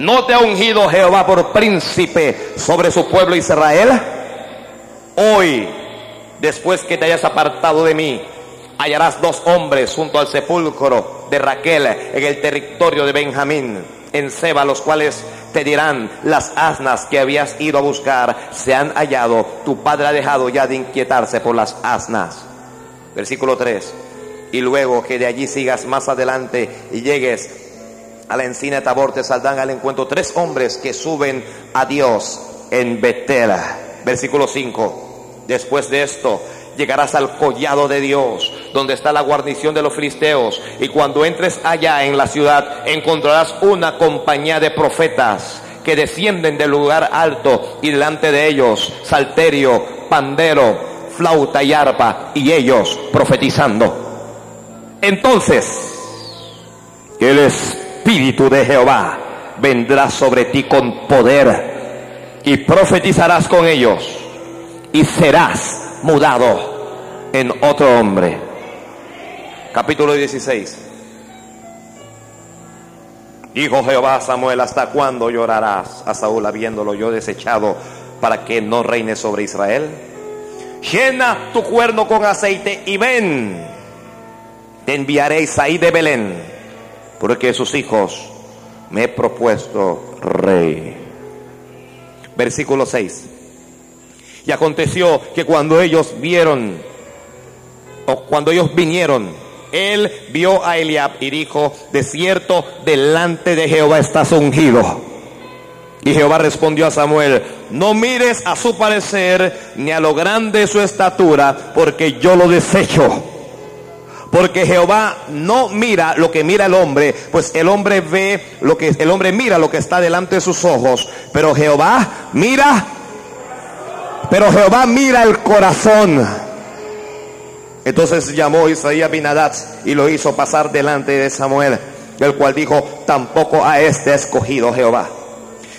¿No te ha ungido Jehová por príncipe sobre su pueblo Israel? Hoy, después que te hayas apartado de mí, hallarás dos hombres junto al sepulcro de Raquel en el territorio de Benjamín, en Seba, los cuales te dirán, las asnas que habías ido a buscar se han hallado, tu padre ha dejado ya de inquietarse por las asnas. Versículo 3. Y luego que de allí sigas más adelante y llegues a la encina de Tabor, te saldrán al encuentro tres hombres que suben a Dios en Betela. Versículo 5. Después de esto, llegarás al collado de Dios, donde está la guarnición de los filisteos, y cuando entres allá en la ciudad, encontrarás una compañía de profetas que descienden del lugar alto y delante de ellos salterio, pandero, flauta y arpa, y ellos profetizando. Entonces, el Espíritu de Jehová vendrá sobre ti con poder y profetizarás con ellos y serás mudado en otro hombre. Capítulo 16. Dijo Jehová a Samuel, ¿hasta cuándo llorarás a Saúl habiéndolo yo desechado para que no reine sobre Israel? Llena tu cuerno con aceite y ven. Te enviaré Isaí de Belén, porque sus hijos me he propuesto rey. Versículo 6. Y aconteció que cuando ellos vieron, o cuando ellos vinieron, él vio a Eliab y dijo, de cierto, delante de Jehová estás ungido. Y Jehová respondió a Samuel, no mires a su parecer ni a lo grande de su estatura, porque yo lo desecho. Porque Jehová no mira lo que mira el hombre, pues el hombre ve lo que el hombre mira lo que está delante de sus ojos, pero Jehová mira pero Jehová mira el corazón. Entonces llamó Isaías Binadad y lo hizo pasar delante de Samuel, el cual dijo, tampoco a este escogido Jehová.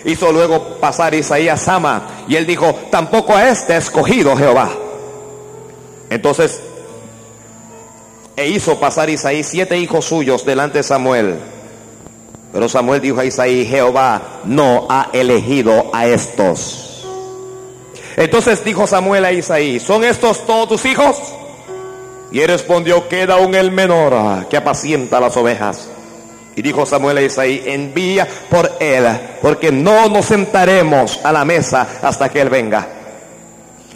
Hizo luego pasar Isaías Sama y él dijo, tampoco a este escogido Jehová. Entonces, e hizo pasar Isaí siete hijos suyos delante de Samuel. Pero Samuel dijo a Isaí, Jehová no ha elegido a estos. Entonces dijo Samuel a Isaí, ¿son estos todos tus hijos? Y él respondió, queda aún el menor ah, que apacienta las ovejas. Y dijo Samuel a Isaí, envía por él, porque no nos sentaremos a la mesa hasta que él venga.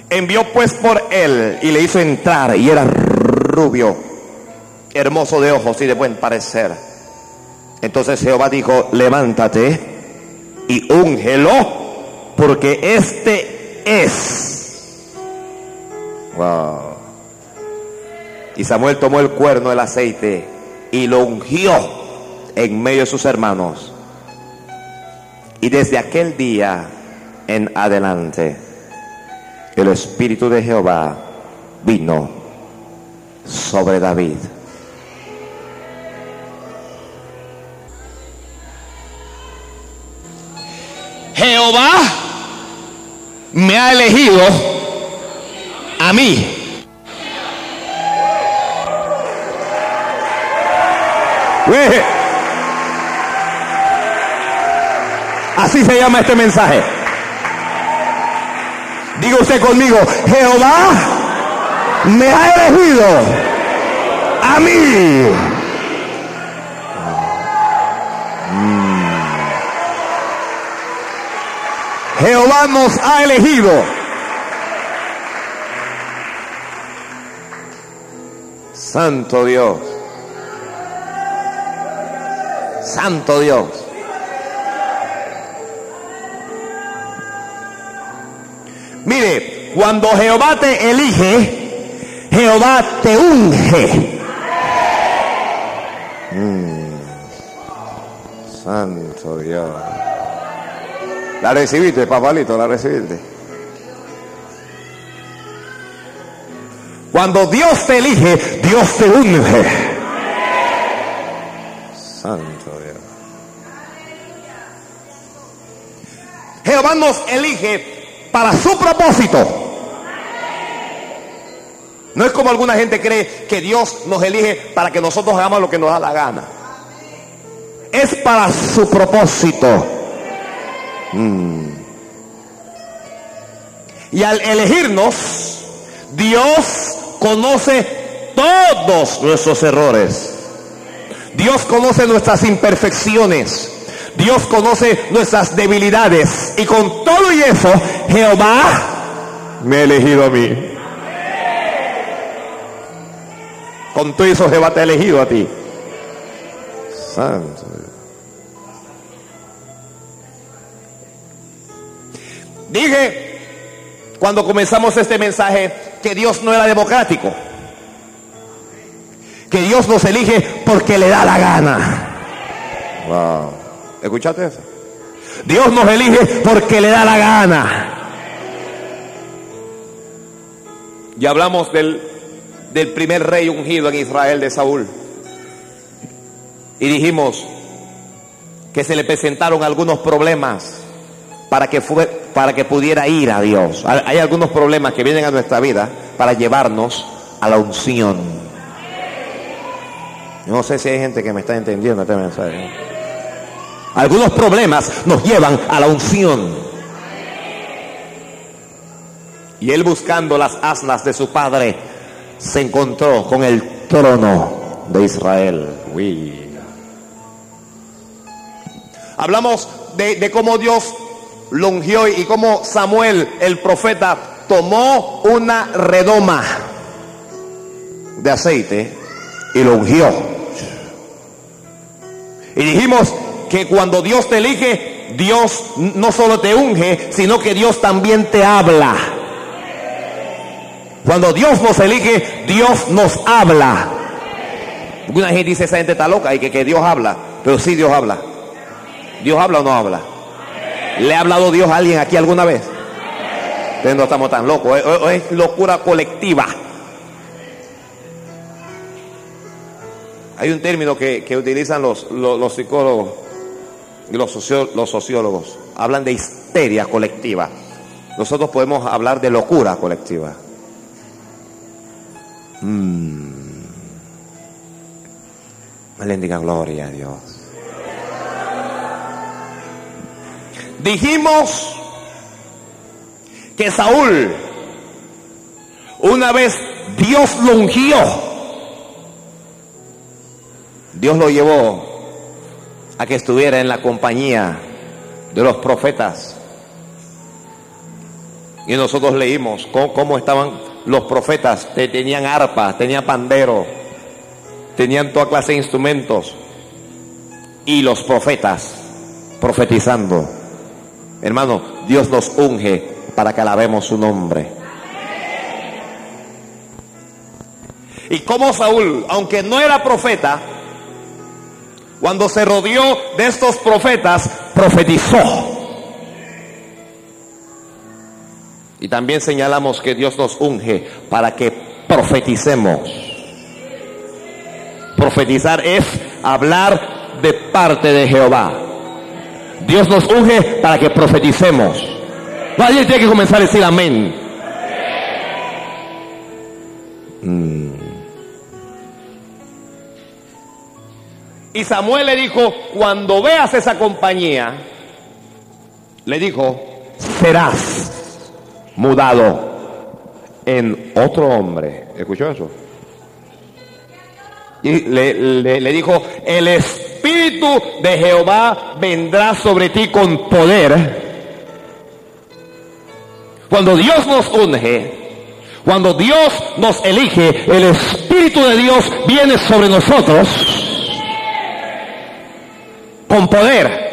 Envió pues por él y le hizo entrar y era rubio, hermoso de ojos y de buen parecer. Entonces Jehová dijo, levántate y úngelo, porque este es. Wow. Y Samuel tomó el cuerno del aceite y lo ungió en medio de sus hermanos. Y desde aquel día en adelante, el Espíritu de Jehová vino sobre David. Jehová me ha elegido a mí. Así se llama este mensaje. Diga usted conmigo, Jehová me ha elegido a mí. Jehová nos ha elegido. Santo Dios. Santo Dios. Mire, cuando Jehová te elige, Jehová te unge. Mm. Santo Dios. La recibiste, papalito, la recibiste. Cuando Dios te elige, Dios te unge. Santo Dios. Jehová nos elige para su propósito. No es como alguna gente cree que Dios nos elige para que nosotros hagamos lo que nos da la gana. Es para su propósito. Mm. Y al elegirnos, Dios conoce todos nuestros errores. Dios conoce nuestras imperfecciones. Dios conoce nuestras debilidades. Y con todo y eso, Jehová me ha elegido a mí. Con todo eso Jehová te ha elegido a ti. Santo. Dije cuando comenzamos este mensaje que Dios no era democrático. Que Dios nos elige porque le da la gana. Wow. ¿Escuchaste eso? Dios nos elige porque le da la gana. Ya hablamos del, del primer rey ungido en Israel de Saúl. Y dijimos que se le presentaron algunos problemas para que, fue, para que pudiera ir a Dios. Hay algunos problemas que vienen a nuestra vida para llevarnos a la unción. No sé si hay gente que me está entendiendo este mensaje. Algunos problemas nos llevan a la unción. Y él buscando las asnas de su padre se encontró con el trono de Israel. Hablamos de, de cómo Dios lo ungió y cómo Samuel, el profeta, tomó una redoma de aceite y lo ungió. Y dijimos que cuando Dios te elige, Dios no solo te unge, sino que Dios también te habla. Cuando Dios nos elige, Dios nos habla. Una gente dice, esa gente está loca y que, que Dios habla. Pero sí Dios habla. ¿Dios habla o no habla? ¿Le ha hablado Dios a alguien aquí alguna vez? Entonces no estamos tan locos. Es, locura colectiva. Hay un término que, que utilizan los, los, psicólogos y los, sociólogos. Hablan de histeria colectiva. Nosotros podemos hablar de locura colectiva. Mm. Gloria a Dios. Dijimos que Saúl, una vez Dios lo ungió, Dios lo llevó a que estuviera en la compañía de los profetas. Y nosotros leímos cómo, estaban los profetas. Tenían arpa, tenían pandero, tenían toda clase de instrumentos. Y los profetas profetizando. Hermano, Dios nos unge para que alabemos su nombre. Y como Saúl, aunque no era profeta, cuando se rodeó de estos profetas, profetizó. Y también señalamos que Dios nos unge para que profeticemos. Profetizar es hablar de parte de Jehová. Dios nos unge para que profeticemos. Nadie tiene que comenzar a decir amén. Mm. Y Samuel le dijo, cuando veas esa compañía, le dijo, serás mudado en otro hombre. ¿Escuchó eso? Y le, le, dijo, el Espíritu de Jehová vendrá sobre ti con poder. Cuando Dios nos unge, cuando Dios nos elige, el Espíritu de Dios viene sobre nosotros con poder.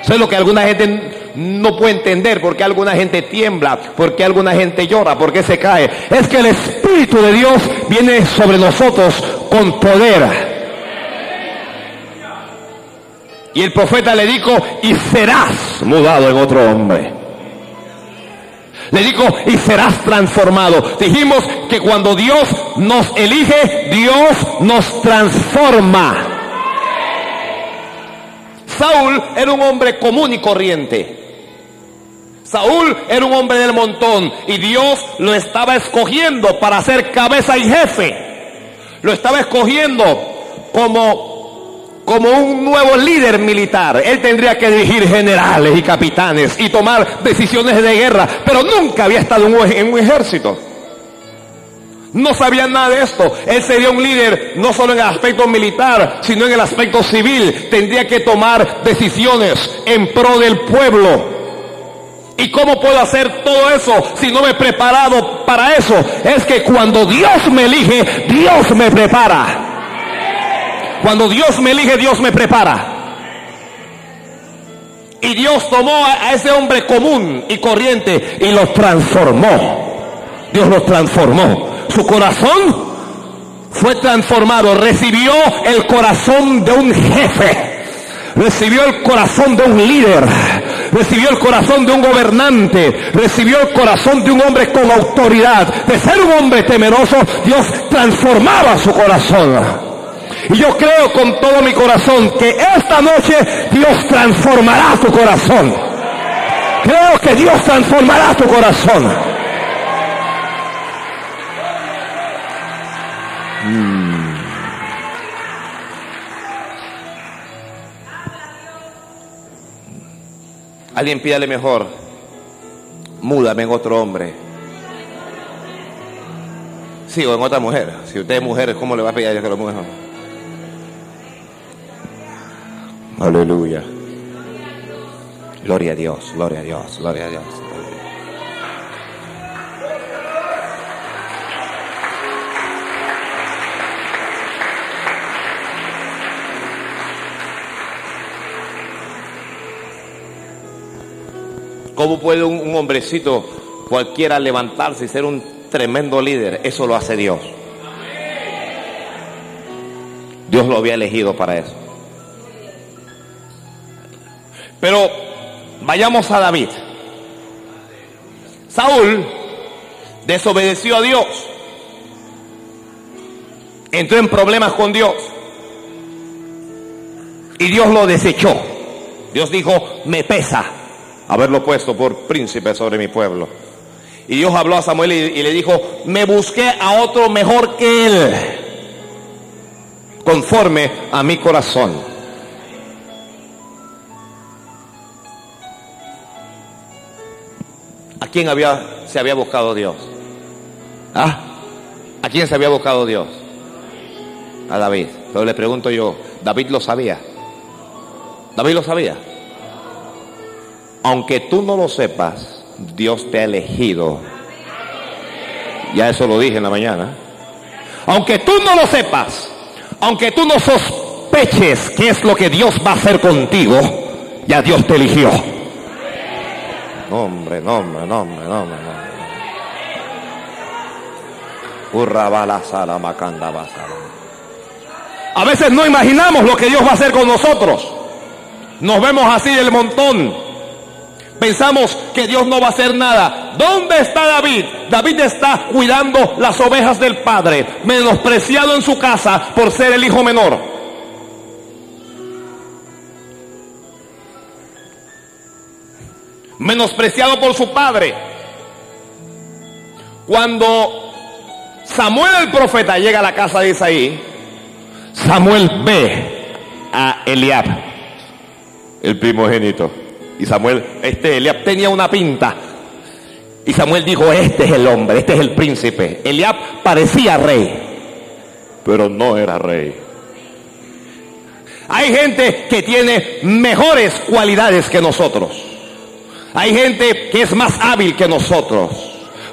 Eso es lo que alguna gente no puede entender, porque alguna gente tiembla, porque alguna gente llora, porque se cae. Es que el Espíritu de Dios viene sobre nosotros con poder. Y el profeta le dijo, y serás mudado en otro hombre. Le dijo, y serás transformado. Dijimos que cuando Dios nos elige, Dios nos transforma. Saúl era un hombre común y corriente. Saúl era un hombre del montón y Dios lo estaba escogiendo para ser cabeza y jefe. Lo estaba escogiendo como como un nuevo líder militar. Él tendría que dirigir generales y capitanes y tomar decisiones de guerra, pero nunca había estado en un ejército. No sabía nada de esto. Él sería un líder no solo en el aspecto militar, sino en el aspecto civil. Tendría que tomar decisiones en pro del pueblo. ¿Y cómo puedo hacer todo eso si no me he preparado para eso? Es que cuando Dios me elige, Dios me prepara. Cuando Dios me elige, Dios me prepara. Y Dios tomó a ese hombre común y corriente y lo transformó. Dios lo transformó. Su corazón fue transformado. Recibió el corazón de un jefe. Recibió el corazón de un líder. Recibió el corazón de un gobernante. Recibió el corazón de un hombre con autoridad. De ser un hombre temeroso, Dios transformaba su corazón. Y yo creo con todo mi corazón que esta noche Dios transformará tu corazón. Creo que Dios transformará tu corazón. Mm. Alguien pídale mejor. Múdame en otro hombre. Sí, o en otra mujer. Si usted es mujer, ¿cómo le va a pedir a que lo mueva? Aleluya. Gloria a Dios, gloria a Dios, gloria a Dios. ¿Cómo puede un, hombrecito cualquiera levantarse y ser un tremendo líder? Eso lo hace Dios. Dios lo había elegido para eso. Pero vayamos a David. Saúl desobedeció a Dios. Entró en problemas con Dios. Y Dios lo desechó. Dios dijo, me pesa haberlo puesto por príncipe sobre mi pueblo. Y Dios habló a Samuel y, le dijo, me busqué a otro mejor que él, conforme a mi corazón. ¿A quién había, se había buscado Dios? ¿Ah? ¿A quién se había buscado Dios? A David. Pero le pregunto yo, ¿David lo sabía? ¿David lo sabía? Aunque tú no lo sepas, Dios te ha elegido. Ya eso lo dije en la mañana. Aunque tú no lo sepas, aunque tú no sospeches qué es lo que Dios va a hacer contigo, ya Dios te eligió. Nombre, nombre, nombre, nombre, nombre. A veces no imaginamos lo que Dios va a hacer con nosotros. Nos vemos así el montón. Pensamos que Dios no va a hacer nada. ¿Dónde está David? David está cuidando las ovejas del padre, menospreciado en su casa por ser el hijo menor. Menospreciado por su padre. Cuando Samuel el profeta llega a la casa de Isaí, Samuel ve a Eliab, el primogénito. Y Samuel, este Eliab tenía una pinta. Y Samuel dijo, este es el hombre, este es el príncipe. Eliab parecía rey, pero no era rey. Hay gente que tiene mejores cualidades que nosotros. Hay gente que es más hábil que nosotros.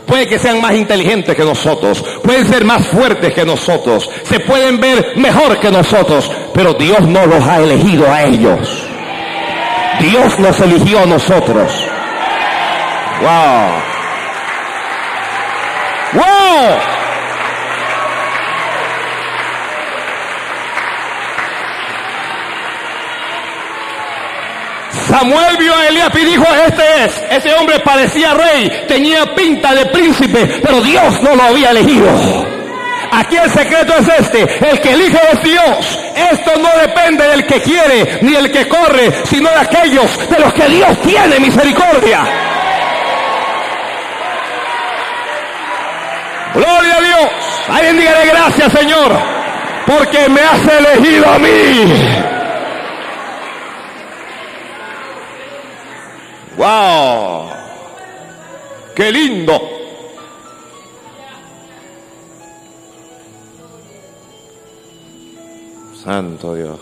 Puede que sean más inteligentes que nosotros. Pueden ser más fuertes que nosotros. Se pueden ver mejor que nosotros. Pero Dios no los ha elegido a ellos. Dios nos eligió a nosotros. Wow. Wow. Samuel vio a Elías y dijo, este es, ese hombre parecía rey, tenía pinta de príncipe, pero Dios no lo había elegido. Aquí el secreto es este, el que elige es Dios. Esto no depende del que quiere ni el que corre, sino de aquellos de los que Dios tiene misericordia. Gloria a Dios. Alguien dígale gracias Señor, porque me has elegido a mí. ¡Wow! ¡Qué lindo! Santo Dios.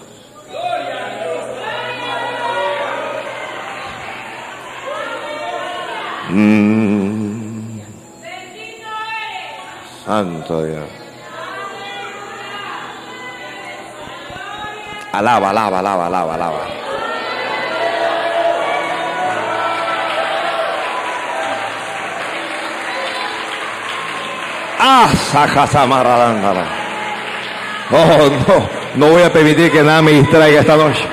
Mm. Santo Dios. Alaba, alaba, alaba, alaba, alaba. Oh, no, no voy a permitir que nada me distraiga esta noche.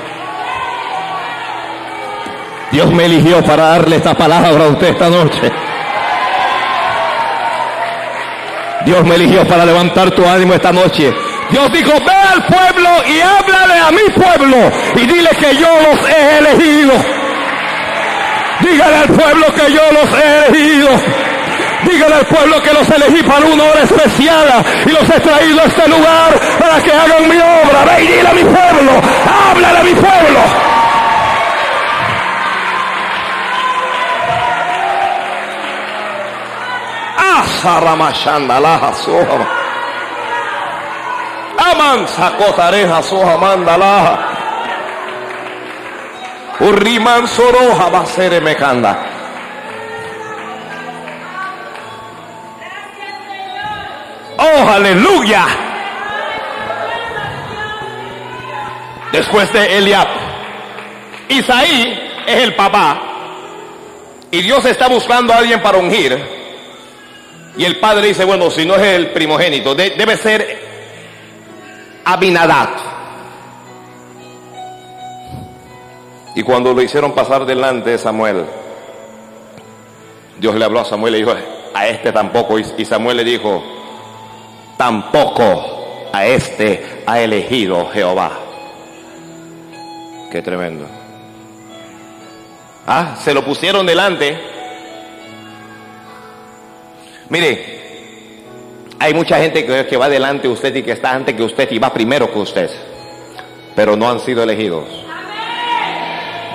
Dios me eligió para darle esta palabra a usted esta noche. Dios me eligió para levantar tu ánimo esta noche. Dios dijo, ve al pueblo y háblale a mi pueblo y dile que yo los he elegido. Dígale al pueblo que yo los he elegido. Dígale al pueblo que los elegí para una hora especial y los he traído a este lugar para que hagan mi obra. Ve y dile a mi pueblo, háblale a mi pueblo. Aman sacotareja soha mandala. Urriman soroja va a ser mecanda. Oh, aleluya. Después de Eliab, Isaí es el papá. Y Dios está buscando a alguien para ungir. Y el padre dice, bueno, si no es el primogénito, debe ser Abinadab. Y cuando lo hicieron pasar delante de Samuel, Dios le habló a Samuel y dijo, a este tampoco. Y Samuel le dijo, tampoco a este ha elegido Jehová. Qué tremendo. Ah, se lo pusieron delante Mire, hay mucha gente que, va delante de usted y que está antes que usted y va primero que usted, pero no han sido elegidos.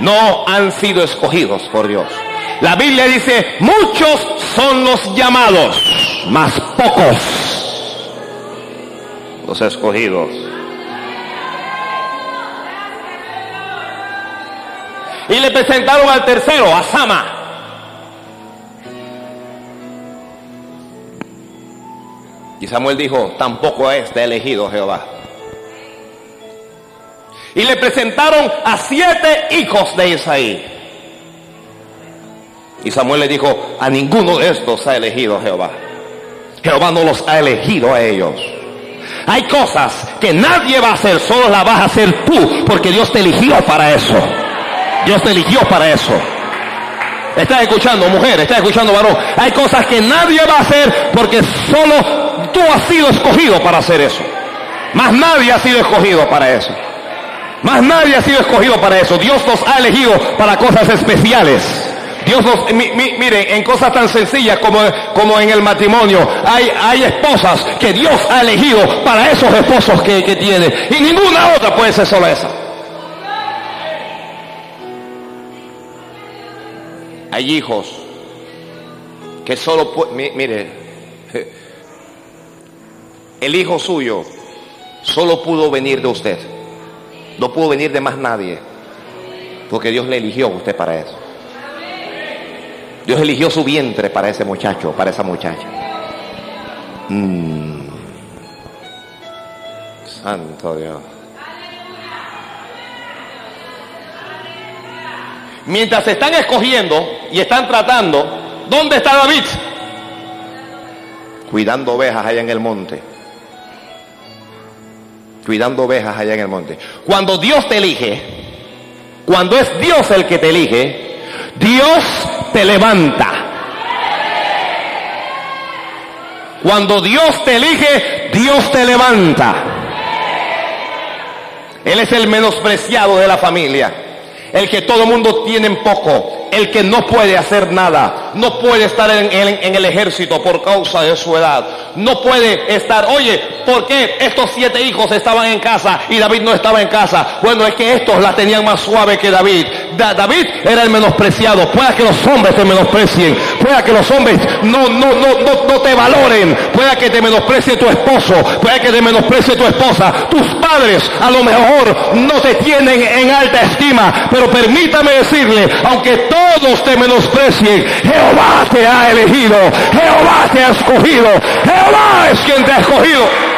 No han sido escogidos por Dios. La Biblia dice, muchos son los llamados, más pocos los escogidos. Y le presentaron al tercero, a Sama. Y Samuel dijo, tampoco este elegido Jehová. Y le presentaron a siete hijos de Isaí. Y Samuel le dijo, a ninguno de estos ha elegido Jehová. Jehová no los ha elegido a ellos. Hay cosas que nadie va a hacer, solo las vas a hacer tú, porque Dios te eligió para eso. Dios te eligió para eso. Estás escuchando, mujer, estás escuchando, varón. Hay cosas que nadie va a hacer porque solo tú has sido escogido para hacer eso. Más nadie ha sido escogido para eso. Más nadie ha sido escogido para eso. Dios nos ha elegido para cosas especiales. Dios nos, mire, en cosas tan sencillas como, como en el matrimonio, hay, hay esposas que Dios ha elegido para esos esposos que, que tiene. Y ninguna otra puede ser solo esa. Hay hijos que solo, mire, el hijo suyo solo pudo venir de usted. No pudo venir de más nadie. Porque Dios le eligió a usted para eso. Dios eligió su vientre para ese muchacho, para esa muchacha. Mm. Santo Dios. Mientras se están escogiendo y están tratando, ¿dónde está David? Cuidando ovejas allá en el monte cuidando ovejas allá en el monte. Cuando Dios te elige, cuando es Dios el que te elige, Dios te levanta. Cuando Dios te elige, Dios te levanta. Él es el menospreciado de la familia, el que todo mundo tiene en poco, el que no puede hacer nada, no puede estar en, el ejército por causa de su edad, no puede estar, oye, ¿por qué estos siete hijos estaban en casa y David no estaba en casa? Bueno, es que estos la tenían más suave que David. David era el menospreciado. Pueda que los hombres te menosprecien. Pueda que los hombres no, no, no, no, no te valoren. Pueda que te menosprecie tu esposo. Pueda que te menosprecie tu esposa. Tus padres a lo mejor no te tienen en alta estima. Pero permítame decirle, aunque todos te menosprecien, Jehová te ha elegido. Jehová te ha escogido. Jehová es quien te ha escogido.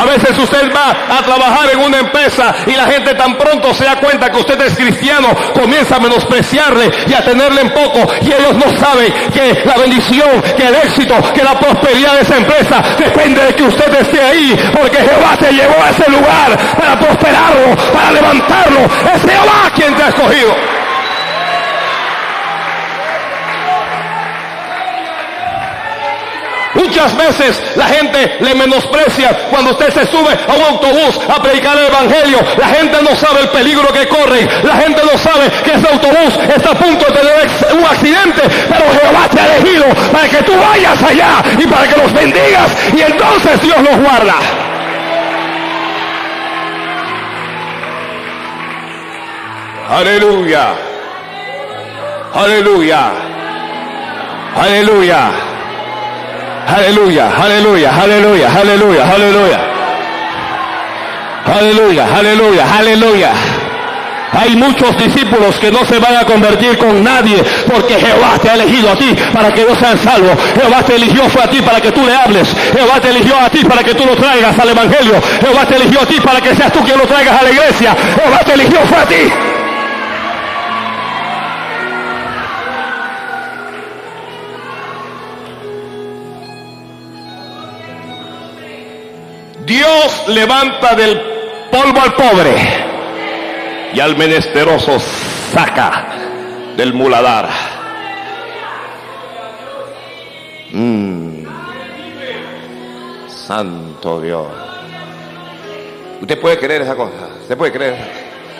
A veces usted va a trabajar en una empresa y la gente tan pronto se da cuenta que usted es cristiano, comienza a menospreciarle y a tenerle en poco. Y ellos no saben que la bendición, que el éxito, que la prosperidad de esa empresa depende de que usted esté ahí. Porque Jehová te llevó a ese lugar para prosperarlo, para levantarlo. Es Jehová quien te ha escogido. Muchas veces la gente le menosprecia cuando usted se sube a un autobús a predicar el Evangelio. La gente no sabe el peligro que corre. La gente no sabe que ese autobús está a punto de tener un accidente. Pero Jehová te ha elegido para que tú vayas allá y para que los bendigas. Y entonces Dios los guarda. Aleluya. Aleluya. Aleluya. Aleluya, aleluya, aleluya, aleluya, aleluya. Aleluya, aleluya, aleluya. Hay muchos discípulos que no se van a convertir con nadie porque Jehová te ha elegido a ti para que no sean salvos. Jehová te eligió fue a ti para que tú le hables. Jehová te eligió a ti para que tú lo traigas al Evangelio. Jehová te eligió a ti para que seas tú quien lo traigas a la iglesia. Jehová te eligió fue a ti. Dios levanta del polvo al pobre y al menesteroso saca del muladar. Mm. Santo Dios. ¿Usted puede creer esa cosa? ¿Usted puede creer?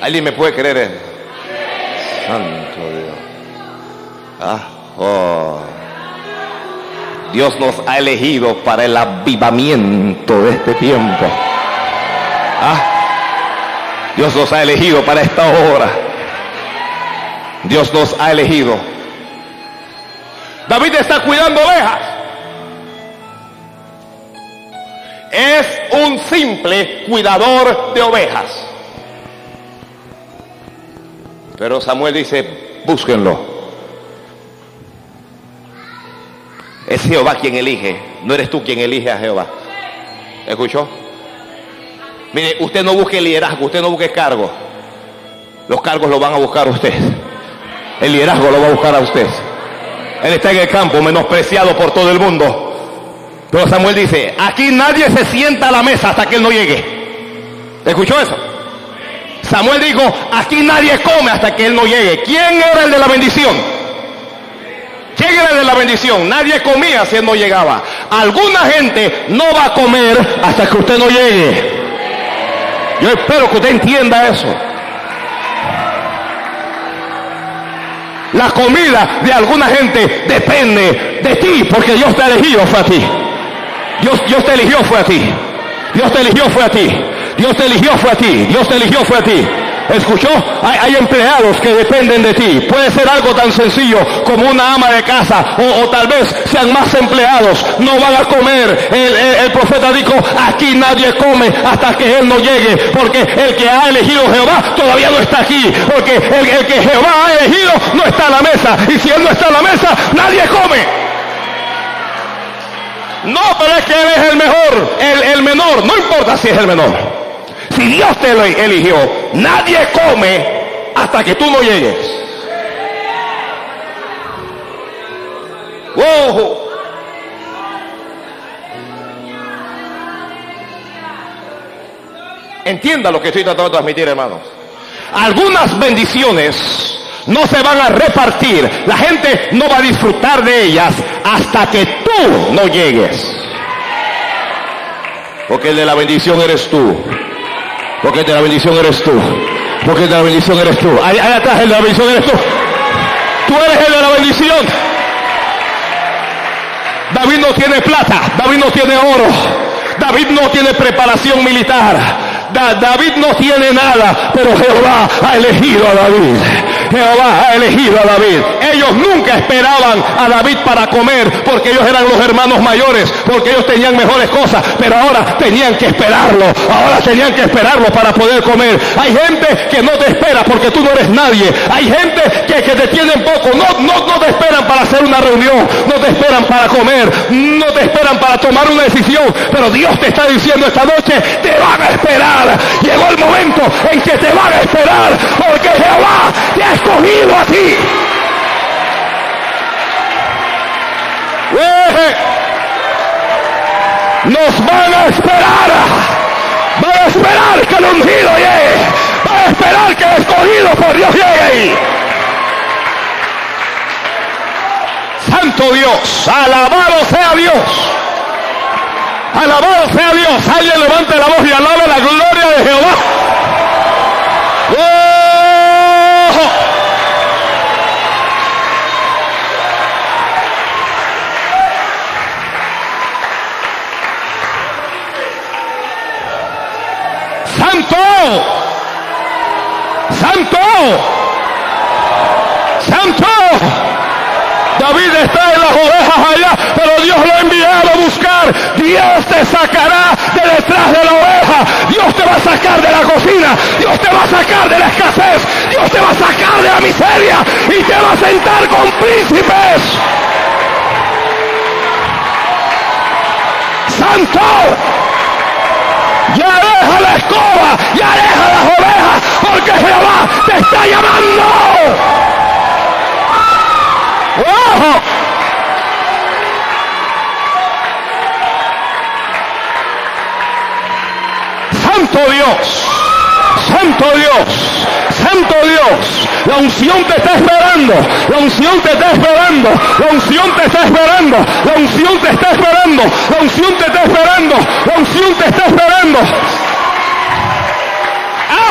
¿Alguien me puede creer? Santo Dios. Ah, oh. Dios nos ha elegido para el avivamiento de este tiempo. ¿Ah? Dios nos ha elegido para esta hora. Dios nos ha elegido. David está cuidando ovejas. Es un simple cuidador de ovejas. Pero Samuel dice, búsquenlo. Es Jehová quien elige, no eres tú quien elige a Jehová. ¿Escuchó? Mire, usted no busque liderazgo, usted no busque cargo. Los cargos lo van a buscar a usted. El liderazgo lo va a buscar a usted. Él está en el campo, menospreciado por todo el mundo. Pero Samuel dice, aquí nadie se sienta a la mesa hasta que él no llegue. ¿Escuchó eso? Samuel dijo, aquí nadie come hasta que él no llegue. ¿Quién era el de la bendición? Lléguele de la bendición. Nadie comía si él no llegaba. Alguna gente no va a comer hasta que usted no llegue. Yo espero que usted entienda eso. La comida de alguna gente depende de ti, porque Dios te eligió fue a ti. Dios te eligió fue a ti. Dios te eligió fue a ti. Dios te eligió fue a ti. Dios te eligió fue a ti. ¿Escuchó? Hay, empleados que dependen de ti. Puede ser algo tan sencillo como una ama de casa o, tal vez sean más empleados. No van a comer. El, profeta dijo, aquí nadie come hasta que Él no llegue. Porque el que ha elegido Jehová todavía no está aquí. Porque el, que Jehová ha elegido no está a la mesa. Y si Él no está a la mesa, nadie come. No, pero es que Él es el mejor, el, el menor. No importa si es el menor. Si Dios te lo eligió, nadie come hasta que tú no llegues. Entienda lo que estoy tratando de transmitir, hermanos. Algunas bendiciones no se van a repartir. La gente no va a disfrutar de ellas hasta que tú no llegues. Porque el de la bendición eres tú. Porque de la bendición eres tú. Porque de la bendición eres tú. Ahí, atrás el de la bendición eres tú. Tú eres el de la bendición. David no tiene plata. David no tiene oro. David no tiene preparación militar. David no tiene nada, pero Jehová ha elegido a David. Jehová ha elegido a David. Ellos nunca esperaban a David para comer porque ellos eran los hermanos mayores, porque ellos tenían mejores cosas, pero ahora tenían que esperarlo. Ahora tenían que esperarlo para poder comer. Hay gente que no te espera porque tú no eres nadie. Hay gente que, te tienen poco. No, no, no te esperan para hacer una reunión, no te esperan para comer, no te esperan para tomar una decisión, pero Dios te está diciendo esta noche, te van a esperar. Llegó el momento en que te van a esperar porque Jehová te ha escogido a ti. Nos van a esperar. Van a esperar que el ungido llegue. Van a esperar que el escogido por Dios llegue. Santo Dios, alabado sea Dios. Alabado sea Dios. Alguien levante la voz y alabe la gloria de Jehová. Santo. Santo. Santo. David está en las ovejas allá, pero Dios lo ha enviado a buscar. Dios te sacará de detrás de la oveja. Dios te va a sacar de la cocina. Dios te va a sacar de la escasez. Dios te va a sacar de la miseria y te va a sentar con príncipes. Santo. Ya deja la escoba, ya deja las ovejas, porque Jehová te está llamando. ¡Oh! Santo Dios, Santo Dios, Santo Dios, la unción te está esperando, la unción te está esperando, la unción te está esperando, la unción te está esperando, la unción te está esperando, la unción te está esperando.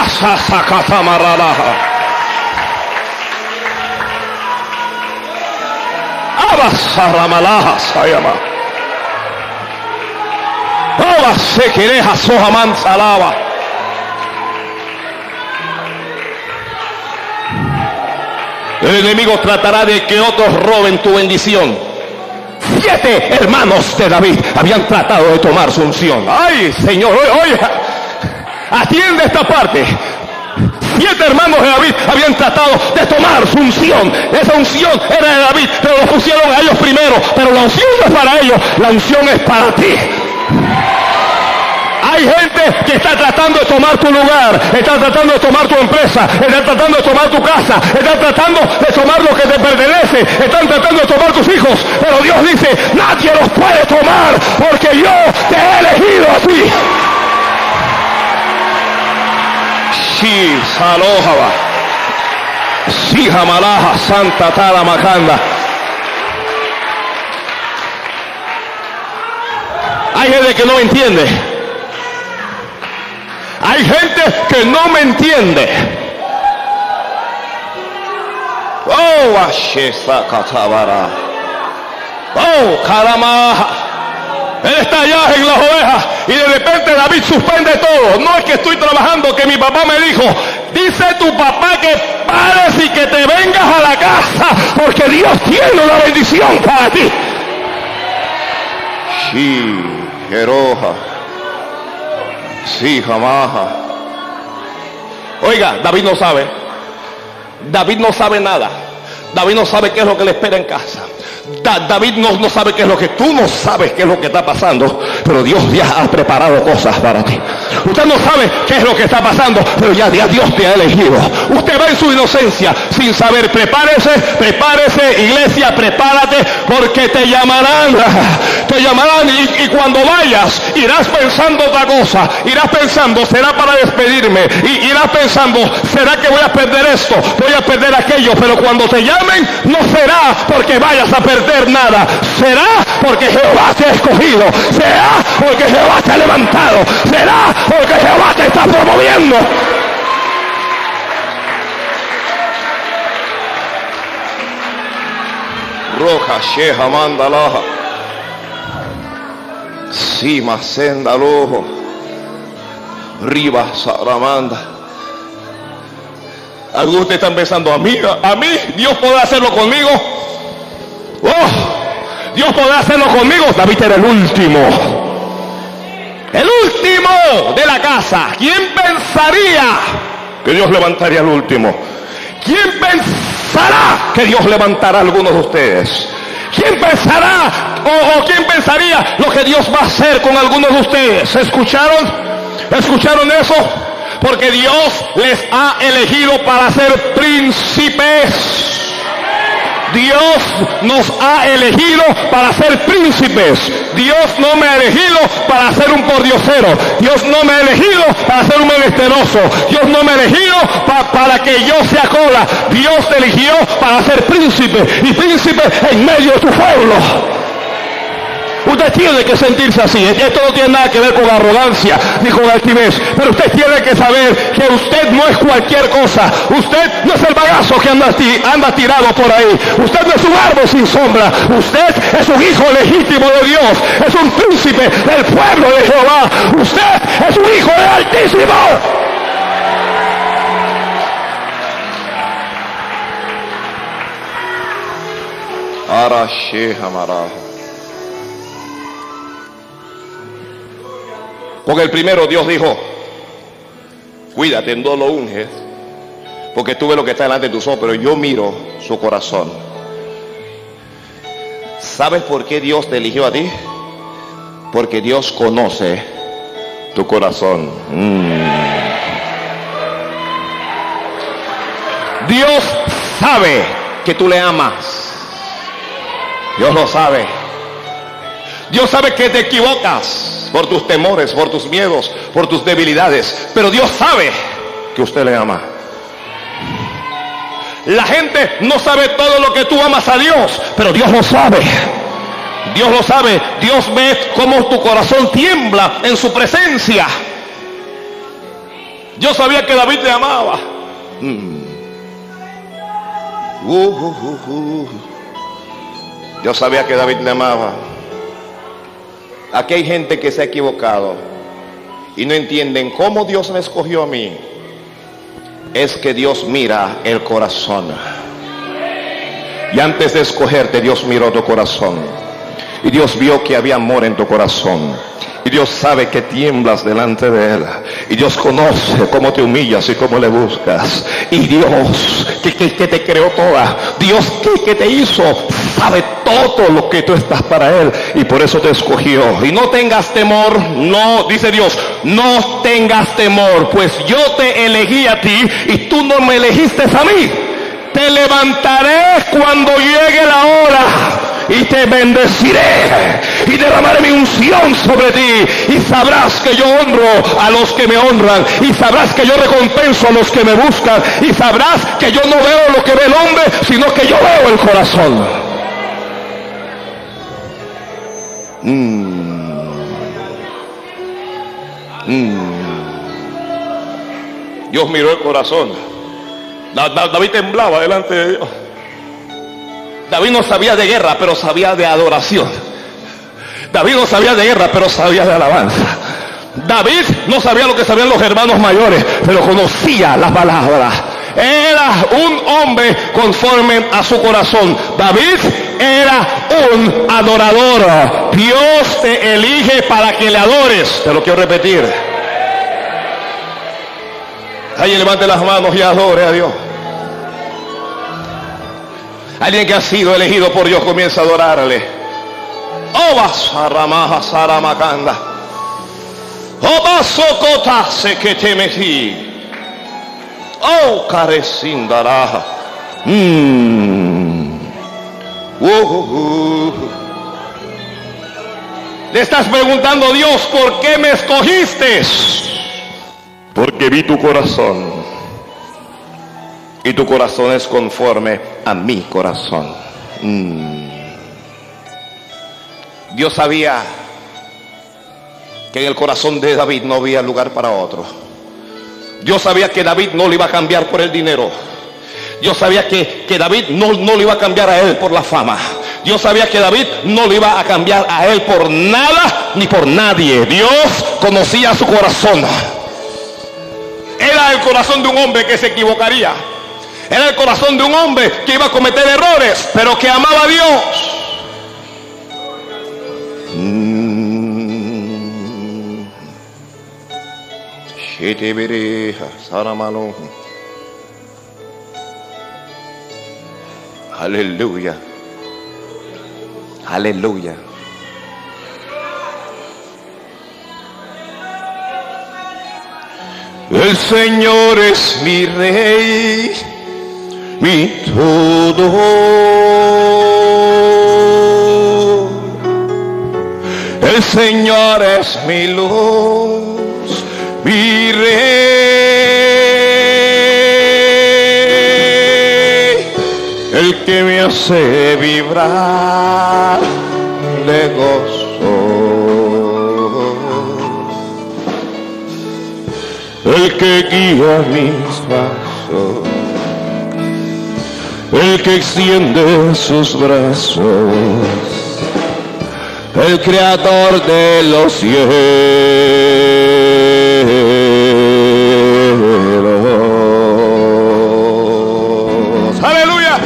¡Asa El enemigo tratará de que otros roben tu bendición. Siete hermanos de David habían tratado de tomar su unción. Ay, Señor, oye, atiende esta parte. Siete hermanos de David habían tratado de tomar su unción. Esa unción era de David, pero lo pusieron a ellos primero. Pero la unción no es para ellos, la unción es para ti. Hay gente que está tratando de tomar tu lugar, está tratando de tomar tu empresa, está tratando de tomar tu casa, está tratando de tomar lo que te pertenece, están tratando de tomar tus hijos. Pero Dios dice, nadie los puede tomar porque yo te he elegido a ti. Sí, Salójaba. Sí, Jamalaja, Santa Tara Macanda. Hay gente que no entiende. Hay gente que no me entiende. Oh, Katabara. Oh, Karamaha. Él está allá en las ovejas y de repente David suspende todo. No es que estoy trabajando, que mi papá me dijo, dice tu papá que pares y que te vengas a la casa porque Dios tiene una bendición para ti. Sí, Jeroja. Sí, jamaja. Oiga, David no sabe. David no sabe nada. David no sabe qué es lo que le espera en casa. David no, no, sabe qué es lo que tú no sabes qué es lo que está pasando, pero Dios ya ha preparado cosas para ti. Usted no sabe qué es lo que está pasando, pero ya, Dios te ha elegido. Usted va en su inocencia sin saber. Prepárese, prepárese, iglesia, prepárate, porque te llamarán. Te llamarán y, y cuando vayas irás pensando otra cosa. Irás pensando, será para despedirme. Y irás pensando, será que voy a perder esto, voy a perder aquello. Pero cuando te llamen, no será porque vayas a perder nada. Será porque Jehová te ha escogido. Será porque Jehová te ha levantado. Será porque Jehová te está promoviendo. Roja Sheha Mandalaja. Sima Senda Lojo. Riva, Saramanda. Algunos ustedes están a mí, a mí, Dios podrá hacerlo conmigo. Oh, Dios podrá hacerlo conmigo. David era el último. El último de la casa. ¿Quién pensaría que Dios levantaría al último? ¿Quién pensará que Dios levantará a algunos de ustedes? ¿Quién pensará o, o, quién pensaría lo que Dios va a hacer con algunos de ustedes? ¿Escucharon? ¿Escucharon eso? Porque Dios les ha elegido para ser príncipes. Dios nos ha elegido para ser príncipes. Dios no me ha elegido para ser un pordiosero. Dios no me ha elegido para ser un menesteroso. Dios no me ha elegido pa para que yo sea cola. Dios te eligió para ser príncipe y príncipe en medio de tu pueblo. Usted tiene que sentirse así. Esto no tiene nada que ver con arrogancia ni con altivez. Pero usted tiene que saber que usted no es cualquier cosa. Usted no es el bagazo que anda, tirado por ahí. Usted no es un árbol sin sombra. Usted es un hijo legítimo de Dios. Es un príncipe del pueblo de Jehová. Usted es un hijo del Altísimo. Arashi Porque el primero Dios dijo, cuídate, no lo unges, porque tú ves lo que está delante de tus ojos, pero yo miro su corazón. ¿Sabes por qué Dios te eligió a ti? Porque Dios conoce tu corazón. Mm. Dios sabe que tú le amas. Dios lo sabe. Dios sabe que te equivocas por tus temores, por tus miedos, por tus debilidades. Pero Dios sabe que usted le ama. La gente no sabe todo lo que tú amas a Dios, pero Dios lo sabe. Dios lo sabe. Dios ve cómo tu corazón tiembla en su presencia. Yo sabía que David le amaba. Mm. Uh, uh, uh, Yo sabía que David le amaba. Aquí hay gente que se ha equivocado y no entienden cómo Dios me escogió a mí. Es que Dios mira el corazón. Y antes de escogerte, Dios miró tu corazón. Y Dios vio que había amor en tu corazón. Y Dios sabe que tiemblas delante de Él. Y Dios conoce cómo te humillas y cómo le buscas. Y Dios que, que, que te creó toda. Dios que, que, te hizo. Sabe todo lo que tú estás para Él. Y por eso te escogió. Y no tengas temor. No, dice Dios. No tengas temor. Pues yo te elegí a ti. Y tú no me elegiste a mí. Te levantaré cuando llegue la hora y te bendeciré y derramaré mi unción sobre ti y sabrás que yo honro a los que me honran y sabrás que yo recompenso a los que me buscan y sabrás que yo no veo lo que ve el hombre sino que yo veo el corazón. Mm. Mm. Dios miró el corazón. David temblaba delante de Dios. David no sabía de guerra, pero sabía de adoración. David no sabía de guerra, pero sabía de alabanza. David no sabía lo que sabían los hermanos mayores, pero conocía las palabras. Era un hombre conforme a su corazón. David era un adorador. Dios te elige para que le adores. Te lo quiero repetir. Alguien levante las manos y adore a Dios. Alguien que ha sido elegido por Dios comienza a adorarle. Oba saramaja saramakanda. Oba sokota se que te metí. Oh, carecindaraja. Mm. Uh, uh, uh. Le estás preguntando Dios, ¿por qué me escogiste? Porque vi tu corazón y tu corazón es conforme a mi corazón. Mm. Dios sabía que en el corazón de David no había lugar para otro. Dios sabía que David no le iba a cambiar por el dinero. Dios sabía que, que David no, no le iba a cambiar a él por la fama. Dios sabía que David no le iba a cambiar a él por nada ni por nadie. Dios conocía su corazón. era el corazón de un hombre que se equivocaría. Era el corazón de un hombre que iba a cometer errores, pero que amaba a Dios. Aleluya. Aleluya. El Señor es mi rey, mi todo. Señor es mi luz, mi rey, el que me hace vibrar de gozo. el que guía mis pasos, el que extiende sus brazos, el creador de los cielos. Aleluya.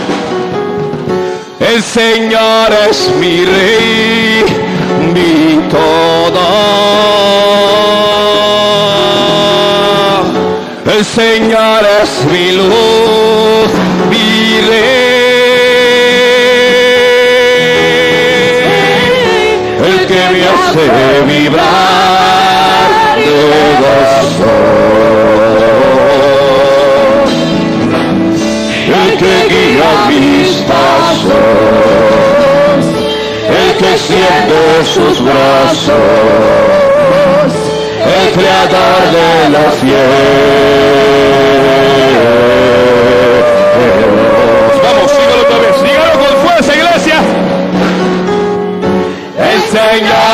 El Señor es mi rey, mi todo. El Señor es mi luz, hace vibrar de gozo, el que guía mis pasos, el que extiende sus brazos el creador de los cielos. Vamos, sígalo otra vez, sígalo con fuerza, iglesia. El Señor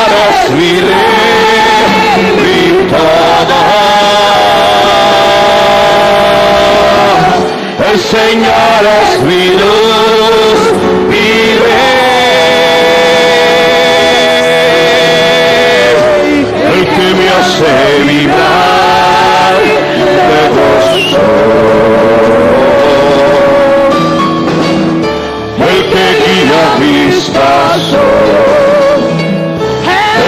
todo. El Señor es mi luz, rey, el que me hace vibrar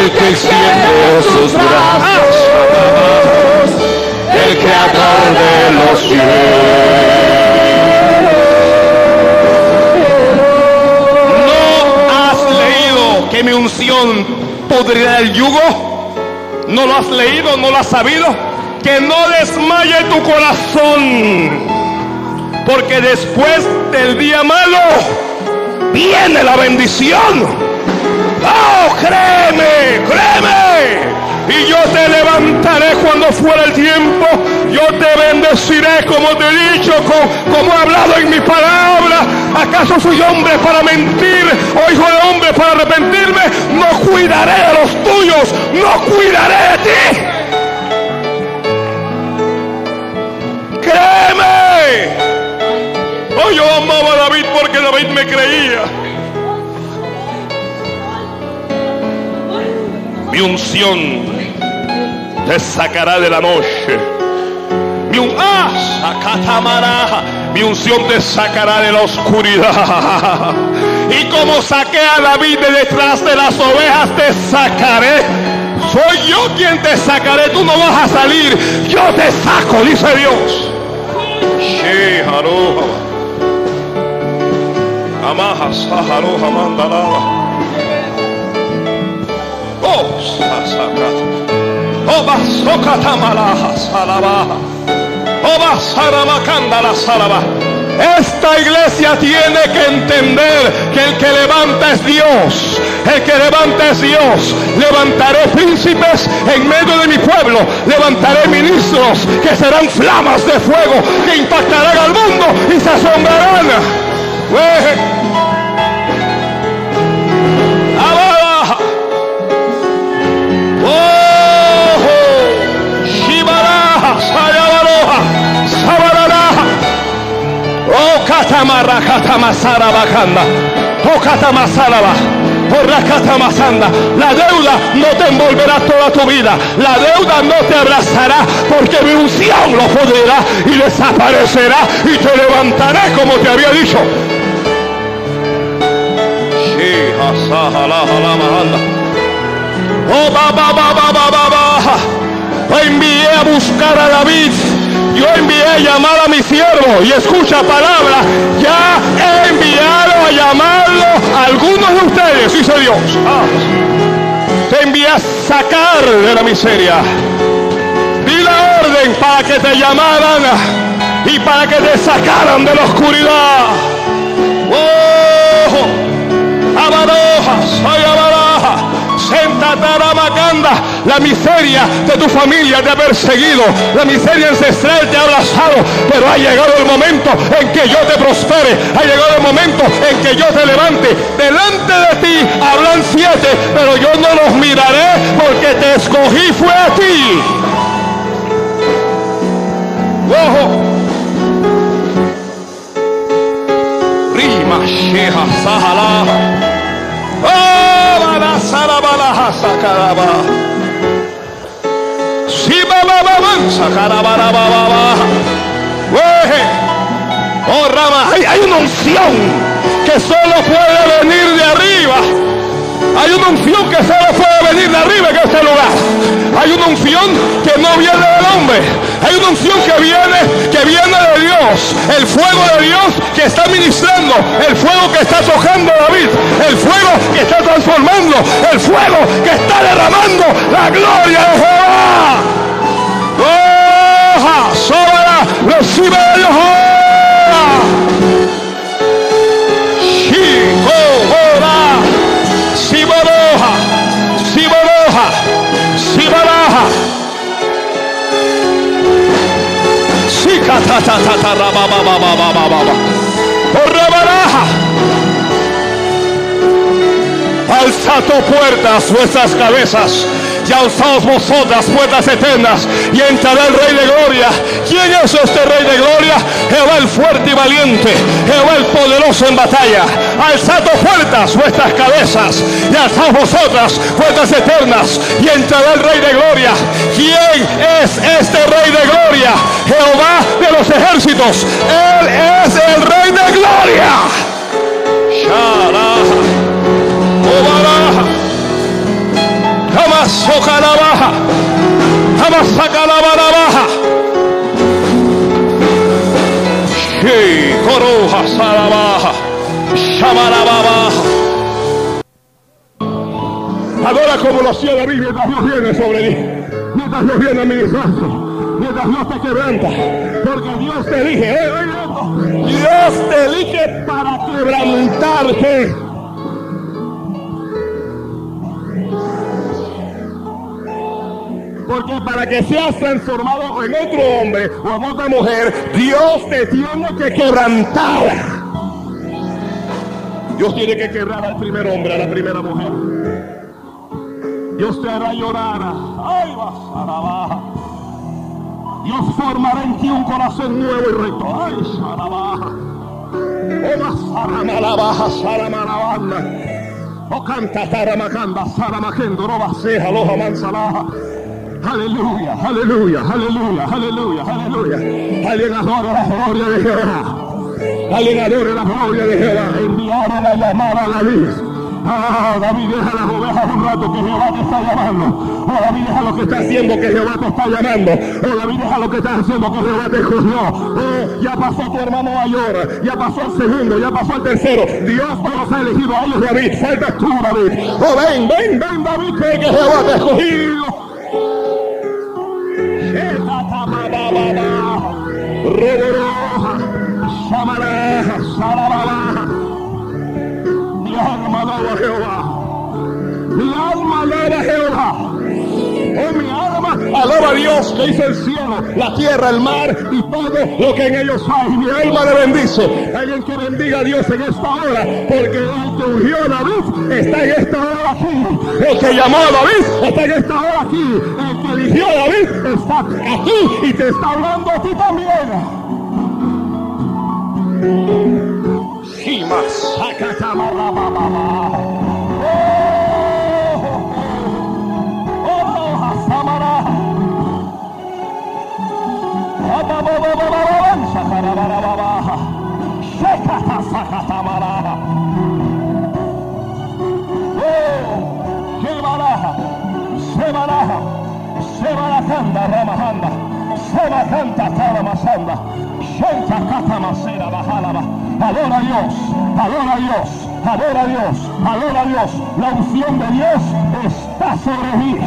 el que extiende sus brazos, el creador de los cielos. ¿No has leído que mi unción pudrirá el yugo? ¿No lo has leído? ¿No lo has sabido? Que no desmaye tu corazón. Porque después del día malo viene la bendición. Créeme, créeme. Y yo te levantaré cuando fuera el tiempo. Yo te bendeciré como te he dicho, como, como he hablado en mi palabra. ¿Acaso soy hombre para mentir o hijo de hombre para arrepentirme? No cuidaré de los tuyos, no cuidaré de ti. Créeme. Oh, yo amaba a David porque David me creía. Mi unción te sacará de la noche. Mi, un- ah. Mi unción te sacará de la oscuridad. Y como saqué a David de detrás de las ovejas, te sacaré. Soy yo quien te sacaré. Tú no vas a salir. Yo te saco, dice Dios. Amaha, saharoha, mandalaba. Esta iglesia tiene que entender que el que levanta es Dios. El que levanta es Dios. Levantaré príncipes en medio de mi pueblo. Levantaré ministros que serán flamas de fuego que impactarán al mundo y se asombrarán. Oh, Shibaraha, Sayabaroha, Sabararaha. Oh, Katamarra, Katamasara Bakanda. Oh, Katamasaraba. La deuda no te envolverá toda tu vida. La deuda no te abrazará porque mi unción lo joderá y desaparecerá y te levantaré como te había dicho. Oh, ba, ba, ba, ba, ba, ba, ba. Envié a buscar a David yo envié a llamar a mi siervo y escucha palabra, ya he enviado a llamarlo a algunos de ustedes, dice Dios. Ah. te envié a sacar de la miseria. Di la orden para que te llamaran y para que te sacaran de la oscuridad. Oh, la miseria de tu familia te ha perseguido, la miseria ancestral te ha abrazado, pero ha llegado el momento en que yo te prospere, ha llegado el momento en que yo te levante. Delante de ti hablan siete, pero yo no los miraré porque te escogí fue a ti. Ojo. Rima, sheha, sahala. Oh, Rama, hay, hay una unción que solo puede venir de arriba. Hay una unción que solo puede venir de arriba en este lugar. Hay una unción que no viene del hombre. Hay una unción que viene, que viene de Dios. El fuego de Dios que está ministrando. El fuego que está tocando David. El fuego que está derramando la gloria de Jehová. ¡Sobra! ¡Recibe de Jehová! Alzad puertas vuestras cabezas y alzaos vosotras puertas eternas y entrará el Rey de Gloria. ¿Quién es este Rey de Gloria? Jehová el fuerte y valiente, Jehová el poderoso en batalla. Alzad puertas vuestras cabezas y alzaos vosotras puertas eternas y entrará el Rey de Gloria. ¿Quién es este Rey de Gloria? Jehová de los ejércitos. Él es el Rey de Gloria. Jamás soca la baja. Jamás saca la baja. Sí, coroja, salabaja. baja. Adora como lo hacía David Dios viene sobre ti. Mientras Dios viene a ministrarte. Mientras Dios te quebranta. Porque Dios te elige. Dios te elige para quebrantarte. Porque para que seas transformado en otro hombre o en otra mujer, Dios te tiene que quebrantar. Dios tiene que quebrar al primer hombre, a la primera mujer. Dios te hará llorar. Ay, baja. Dios formará en ti un corazón nuevo y recto. Ay, Sarabaja. Oh, Saramalabaja, Saramalabanda. Oh, canta Saramakanda, Saramakendo, Roba Ceja, Loja Mansalaja. Aleluya, aleluya, aleluya, aleluya, aleluya. Alguien adora la gloria de Jehová. Alguien adora la gloria de Jehová. Enviaron la llamada a David. Ah, David, deja las ovejas un rato que Jehová te está llamando. Oh, David, deja lo que está haciendo que Jehová te está llamando. Oh, David, deja lo que estás haciendo que Jehová te escogió. Oh, ya pasó tu hermano mayor, ya pasó el segundo, ya pasó el tercero. Dios no los ha elegido a ellos, David. Falta tú, David. Oh, ven, ven, ven, David, que Jehová te ha. Mi alma alaba a Jehová. Mi alma alaba a Jehová. Oh, mi alma alaba a Dios que hizo el cielo, la tierra, el mar y todo lo que en ellos hay. Mi alma le bendice. Alguien que bendiga a Dios en esta hora, porque el que ungió a David está en esta hora aquí. El que llamó a David está en esta hora aquí. El que eligió a David está aquí y te está hablando a ti también. Masanda, Seba Canta Tara Masanda, Shenta Kata Masera Bajalaba. Adora a Dios, adora a Dios, adora a Dios, adora Dios. La unción de Dios está sobre mí.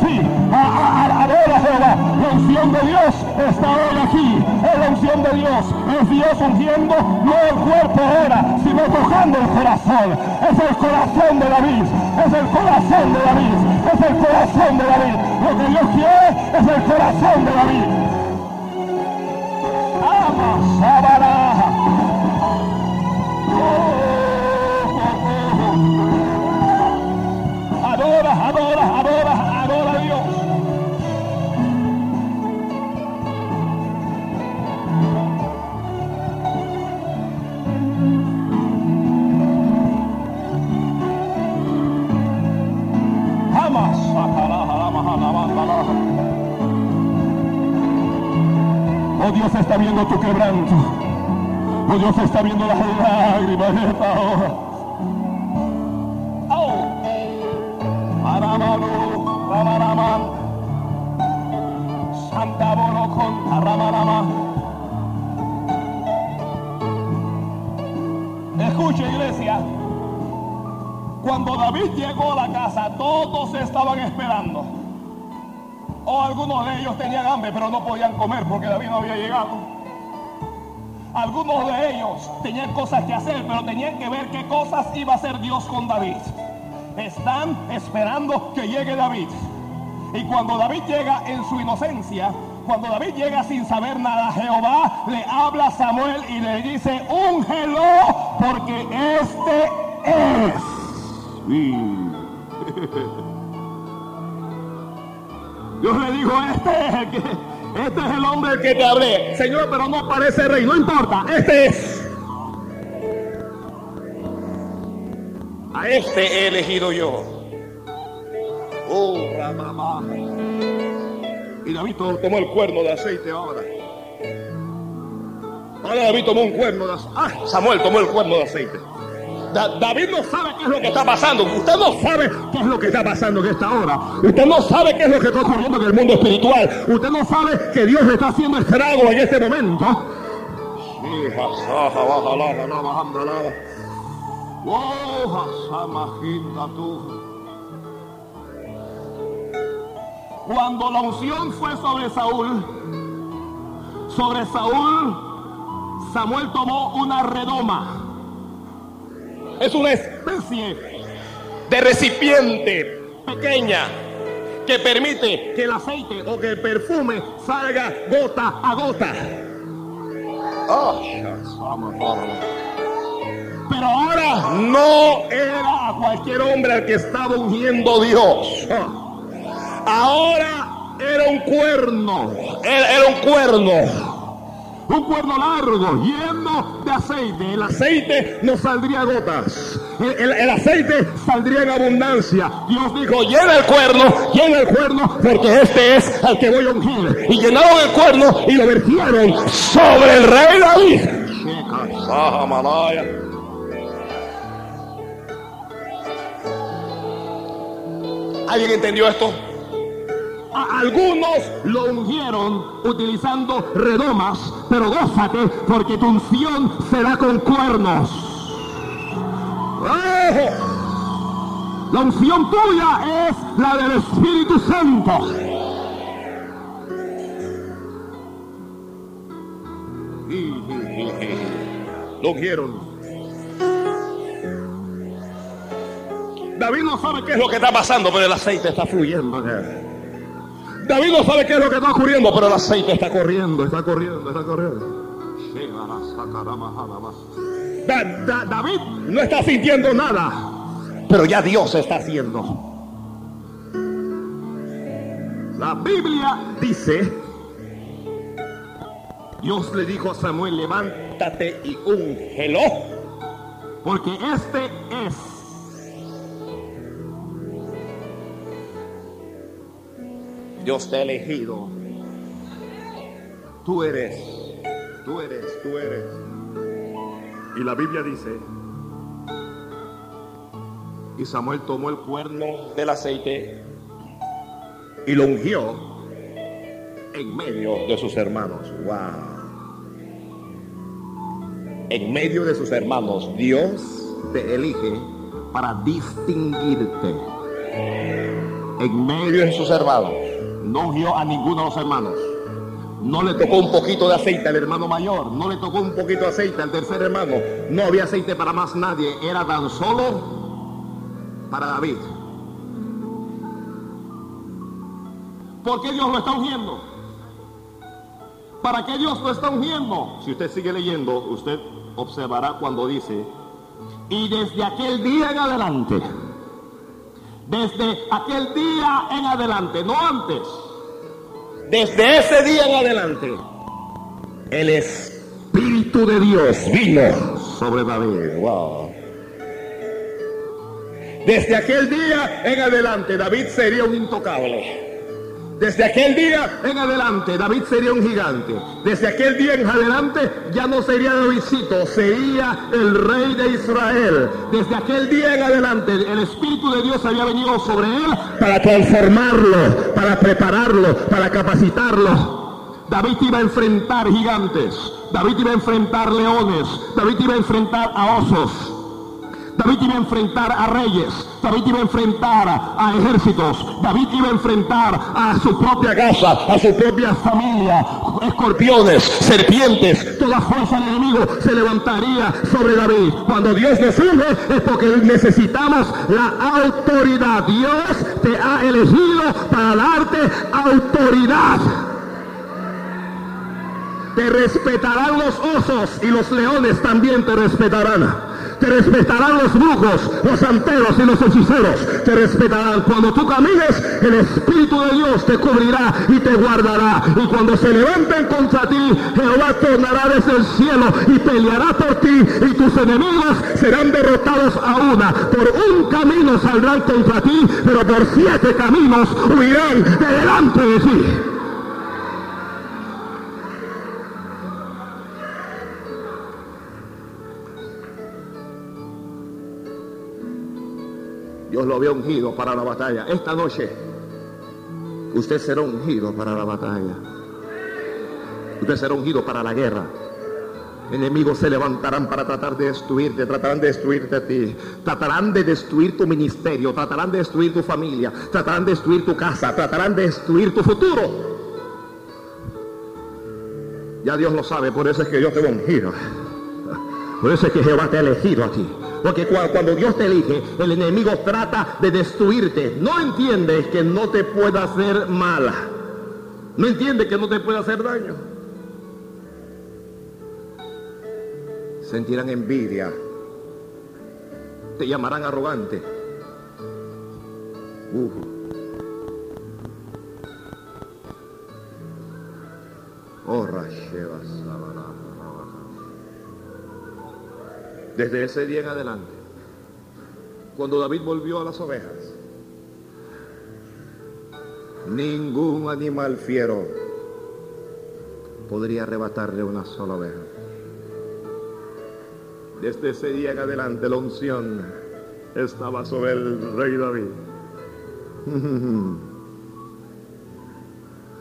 Sí, adora Jehová. La unción de Dios está ahora aquí. Es la unción de Dios. Es Dios ungiendo no el cuerpo ahora, sino tocando el corazón. Es el corazón de David. Es el corazón de David. Es el corazón de David. Lo que Dios quiere es el corazón de David. Ama, Dios está viendo tu quebranto. Oh Dios está viendo las lágrimas de esta hora. Oh. Santa con. Escucha iglesia. Cuando David llegó a la casa, todos estaban esperando. Algunos de ellos tenían hambre, pero no podían comer porque David no había llegado. Algunos de ellos tenían cosas que hacer, pero tenían que ver qué cosas iba a hacer Dios con David. Están esperando que llegue David. Y cuando David llega en su inocencia, cuando David llega sin saber nada, Jehová le habla a Samuel y le dice, úngelo porque este es. Dios le dijo, este es el este es el hombre que te hablé. Señor, pero no parece rey, no importa, este es. A este he elegido yo. Oh, Ramamá. Y David to- tomó el cuerno de aceite ahora. Ahora David tomó un cuerno de aceite. Ah, Samuel tomó el cuerno de aceite. Da- David no sabe qué es lo que está pasando. Usted no sabe qué es lo que está pasando en esta hora. Usted no sabe qué es lo que está ocurriendo en el mundo espiritual. Usted no sabe que Dios está haciendo estrago en este momento. Cuando la unción fue sobre Saúl, sobre Saúl, Samuel tomó una redoma. Es una especie de recipiente pequeña que permite que el aceite o que el perfume salga gota a gota. Pero ahora no era a cualquier hombre al que estaba ungiendo Dios. Ahora era un cuerno. Era, era un cuerno. Un cuerno largo, lleno de aceite. El aceite no saldría gotas. El, el- el aceite saldría en abundancia. Dios dijo, llena el cuerno, llena el cuerno, porque este es al que voy a ungir. Y llenaron el cuerno y lo vertieron sobre el rey David. ¿Alguien entendió esto? Algunos lo ungieron utilizando redomas, pero gózate porque tu unción será con cuernos. La unción tuya es la del Espíritu Santo. Lo ungieron. David no sabe qué es lo que está pasando, pero el aceite está fluyendo. David no sabe qué es lo que está ocurriendo, pero el aceite está corriendo, está corriendo, está corriendo. Da- da- David no está sintiendo nada, pero ya Dios está haciendo. La Biblia dice, Dios le dijo a Samuel, levántate y úngelo, porque este es Dios te ha elegido. Tú eres, tú eres, tú eres. Y la Biblia dice, y Samuel tomó el cuerno del aceite y lo ungió en medio de sus hermanos. Wow. En medio de sus hermanos, Dios te elige para distinguirte. En medio de sus hermanos, no ungió a ninguno de los hermanos. No le tocó un poquito de aceite al hermano mayor, no le tocó un poquito de aceite al tercer hermano. No había aceite para más nadie, era tan solo para David. ¿Por qué Dios lo está ungiendo? ¿Para qué Dios lo está ungiendo? Si usted sigue leyendo, usted observará cuando dice, y desde aquel día en adelante, desde aquel día en adelante, no antes, desde ese día en adelante, el Espíritu de Dios vino sobre David. Desde aquel día en adelante, David sería un intocable. Desde aquel día en adelante, David sería un gigante. Desde aquel día en adelante, ya no sería Davidcito, sería el rey de Israel. Desde aquel día en adelante, el Espíritu de Dios había venido sobre él para transformarlo, para prepararlo, para capacitarlo. David iba a enfrentar gigantes, David iba a enfrentar leones, David iba a enfrentar a osos. David iba a enfrentar a reyes, David iba a enfrentar a, ejércitos, David iba a enfrentar a su propia casa, a su propia familia, escorpiones, serpientes, toda fuerza del enemigo se levantaría sobre David. Cuando Dios nos es porque necesitamos la autoridad. Dios te ha elegido para darte autoridad. Te respetarán los osos y los leones también te respetarán. Te respetarán los brujos, los santeros y los hechiceros. Te respetarán. Cuando tú camines, el Espíritu de Dios te cubrirá y te guardará. Y cuando se levanten contra ti, Jehová tornará desde el cielo y peleará por ti. Y tus enemigos serán derrotados a una. Por un camino saldrán contra ti, pero por siete caminos huirán de delante de ti. Dios lo había ungido para la batalla. Esta noche usted será ungido para la batalla. Usted será ungido para la guerra. Enemigos se levantarán para tratar de destruirte, tratarán de destruirte a ti, tratarán de destruir tu ministerio, tratarán de destruir tu familia, tratarán de destruir tu casa, tratarán de destruir tu futuro. Ya Dios lo sabe, por eso es que Dios te va a. Por eso es que Jehová te ha elegido a ti. Porque cuando Dios te elige, el enemigo trata de destruirte. No entiende que no te pueda hacer mala. No entiende que no te puede hacer daño. Sentirán envidia. Te llamarán arrogante. Uh. Oh, Desde ese día en adelante, cuando David volvió a las ovejas, ningún animal fiero podría arrebatarle una sola oveja. Desde ese día en adelante la unción estaba sobre el rey David.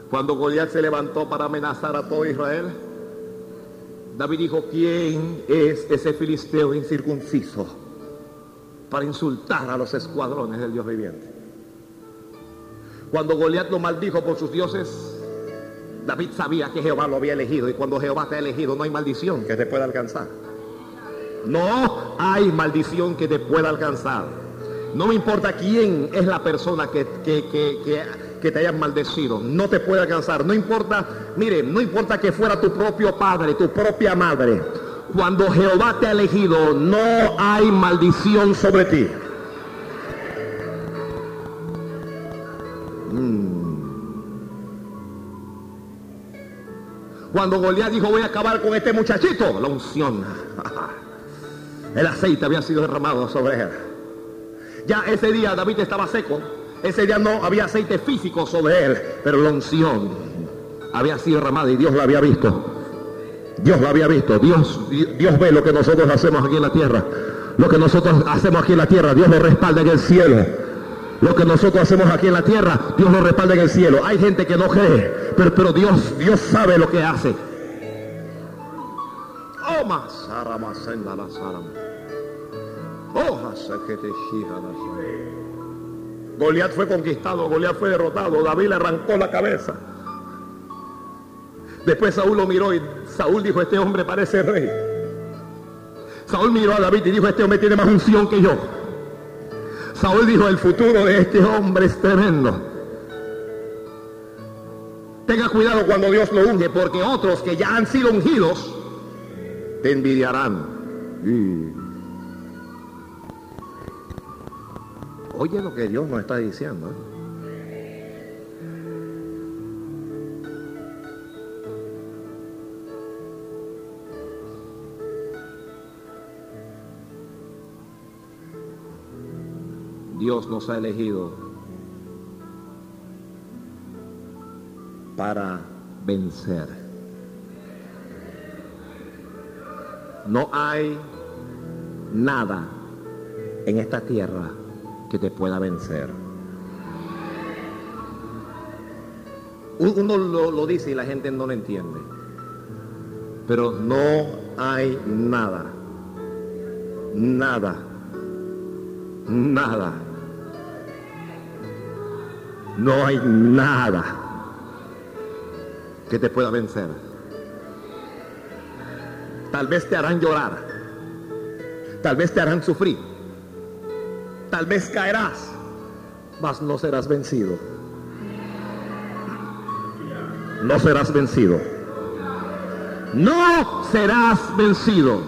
Cuando Goliat se levantó para amenazar a todo Israel, David dijo, ¿quién es ese filisteo incircunciso para insultar a los escuadrones del Dios viviente? Cuando Goliat lo maldijo por sus dioses, David sabía que Jehová lo había elegido y cuando Jehová te ha elegido no hay maldición que te pueda alcanzar. No hay maldición que te pueda alcanzar. No me importa quién es la persona que, que, que que te hayan maldecido. No te puede alcanzar. No importa, mire, no importa que fuera tu propio padre, tu propia madre. Cuando Jehová te ha elegido, no hay maldición sobre ti. Mm. Cuando Goliat dijo voy a acabar con este muchachito, la unción. El aceite había sido derramado sobre él. Ya ese día David estaba seco. Ese día no había aceite físico sobre él, pero la unción había sido derramada y Dios la había visto. Dios la había visto. Dios, Dios ve lo que nosotros hacemos aquí en la tierra. Lo que nosotros hacemos aquí en la tierra, Dios lo respalda en el cielo. Lo que nosotros hacemos aquí en la tierra, Dios lo respalda en el cielo. Hay gente que no cree, pero, pero Dios, Dios sabe lo que hace. Oh, masenda, la. Oh, Goliat fue conquistado, Goliat fue derrotado, David le arrancó la cabeza. Después Saúl lo miró y Saúl dijo, este hombre parece rey. Saúl miró a David y dijo, este hombre tiene más unción que yo. Saúl dijo, el futuro de este hombre es tremendo. Tenga cuidado cuando Dios lo unge, porque otros que ya han sido ungidos te envidiarán. Oye lo que Dios nos está diciendo. ¿eh? Dios nos ha elegido para vencer. No hay nada en esta tierra que te pueda vencer. Uno lo, dice y la gente no lo entiende. Pero no hay nada, nada, nada no hay nada que te pueda vencer. Tal vez te harán llorar. Tal vez te harán sufrir. Tal vez caerás, mas no serás vencido. No serás vencido. No serás vencido.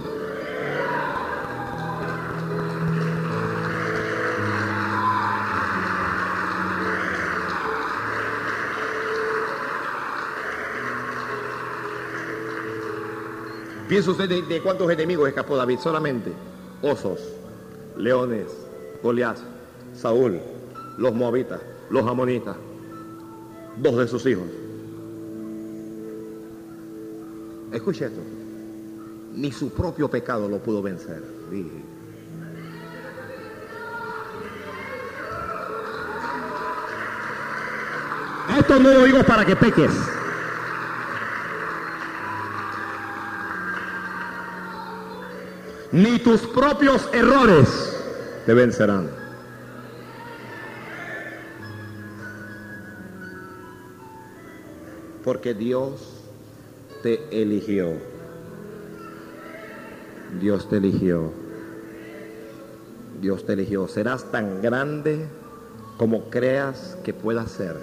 ¿Piensa usted de, de cuántos enemigos escapó David? Solamente osos, leones, Goliat, Saúl, los moabitas, los amonitas, dos de sus hijos. Escuche esto. Ni su propio pecado lo pudo vencer. Dije. Esto no lo digo para que peques. Ni tus propios errores te vencerán. Porque Dios te eligió. Dios te eligió. Dios te eligió. Serás tan grande como creas que puedas ser.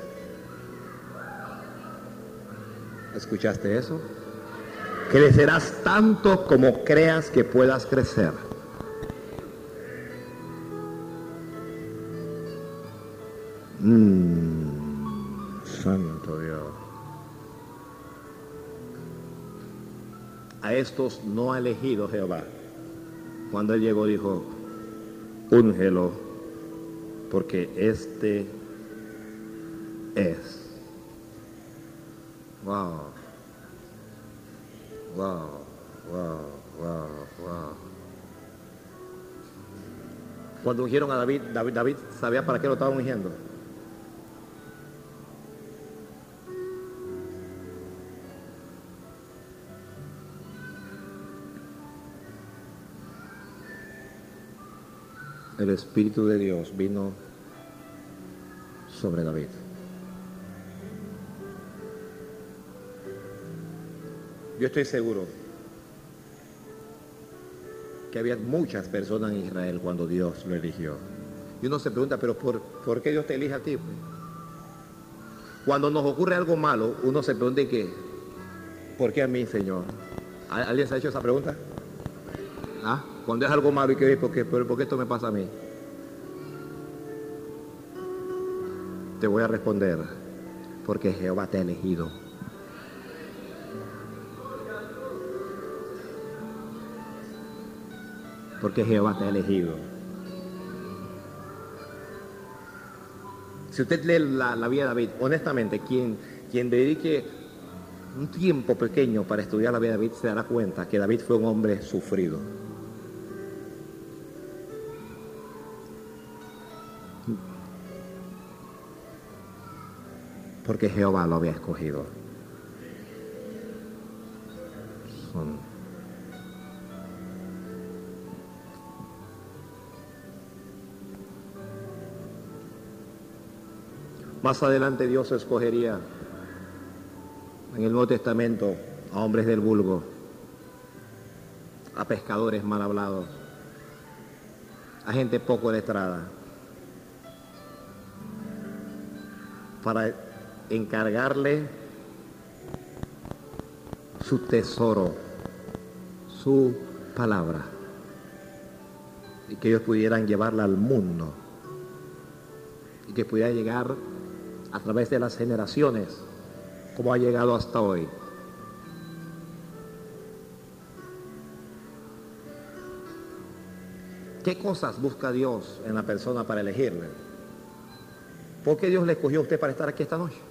¿Escuchaste eso? Crecerás tanto como creas que puedas crecer. Mm, santo Dios. A estos no ha elegido Jehová. Cuando él llegó dijo, úngelo, porque este es. Wow. Wow, wow, wow, wow. Cuando ungieron a David, David, David sabía para qué lo estaban ungiendo. El Espíritu de Dios vino sobre David. Yo estoy seguro que había muchas personas en Israel cuando Dios lo eligió. Y uno se pregunta, pero ¿por, ¿por qué Dios te elige a ti? pues? Cuando nos ocurre algo malo, uno se pregunta, ¿qué? ¿Por qué a mí, Señor? ¿Al- ¿Alguien se ha hecho esa pregunta? ¿Ah? Cuando es algo malo y que ¿por qué, pero ¿por qué esto me pasa a mí? Te voy a responder, porque Jehová te ha elegido. porque Jehová te ha elegido. Si usted lee la, la vida de David, honestamente, quien, quien dedique un tiempo pequeño para estudiar la vida de David se dará cuenta que David fue un hombre sufrido. Porque Jehová lo había escogido. Son- Más adelante Dios escogería en el Nuevo Testamento a hombres del vulgo, a pescadores mal hablados, a gente poco letrada, para encargarle su tesoro, su palabra, y que ellos pudieran llevarla al mundo, y que pudiera llegar a través de las generaciones, como ha llegado hasta hoy. ¿Qué cosas busca Dios en la persona para elegirle? ¿Por qué Dios le escogió a usted para estar aquí esta noche?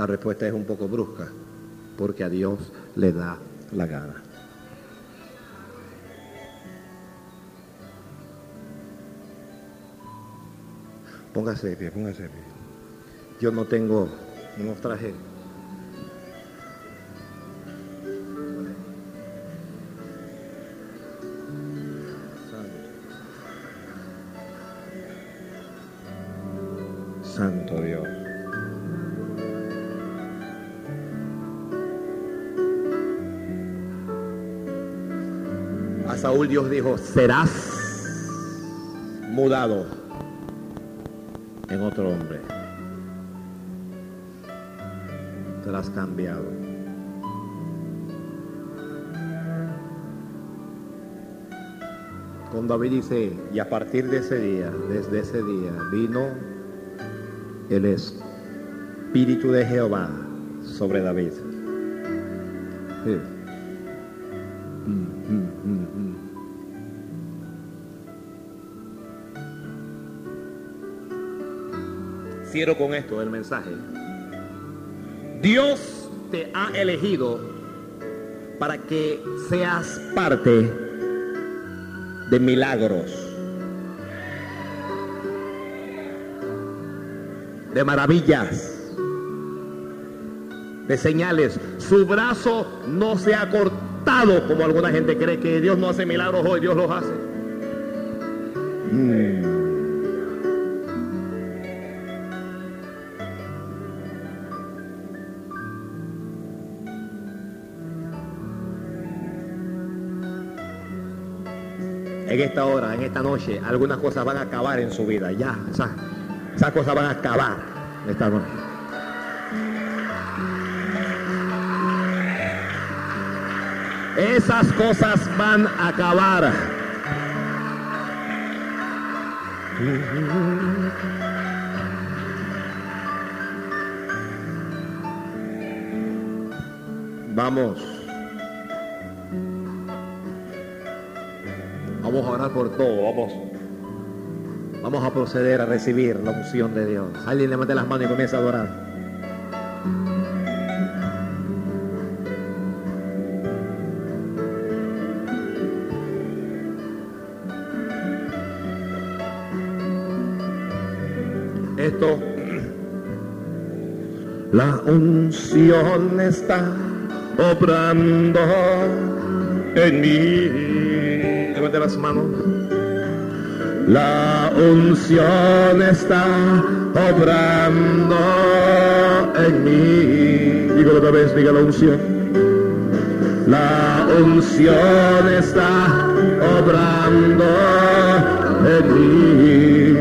La respuesta es un poco brusca, porque a Dios le da la gana. Póngase de pie, póngase de pie. Yo no tengo, no traje. Dios dijo, serás mudado en otro hombre. Serás cambiado. Con David dice, y a partir de ese día, desde ese día, vino el Espíritu de Jehová sobre David. Sí. Cierro con esto el mensaje. Dios te ha elegido para que seas parte de milagros, de maravillas, de señales. Su brazo no se ha cortado como alguna gente cree que Dios no hace milagros hoy, Dios los hace. Mm. En esta hora, en esta noche, algunas cosas van a acabar en su vida. Ya, esas, cosas van a acabar esta noche. Esas cosas van a acabar. Vamos. Vamos a orar por todo, vamos. Vamos a proceder a recibir la unción de Dios. Alguien levante las manos y comienza a adorar. Esto, la unción está obrando en mí. Levante las manos. La unción está obrando en mí. Dígalo otra vez, diga la unción. La unción está obrando en mí.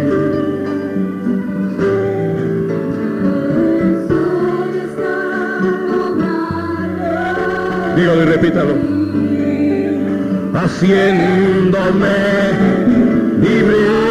Dígalo y repítalo. Haciéndome libre.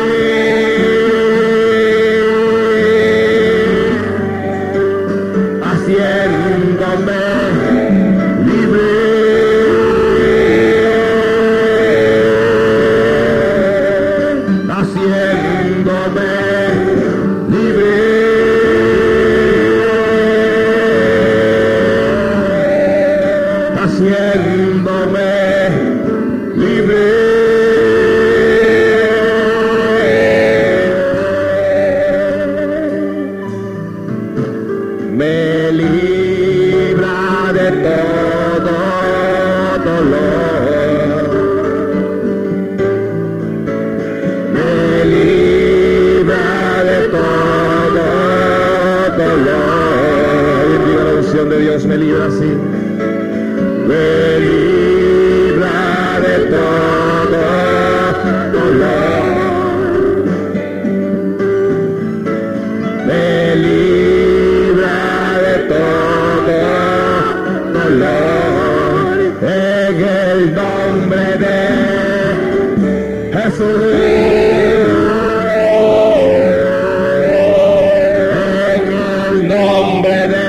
Nombre de.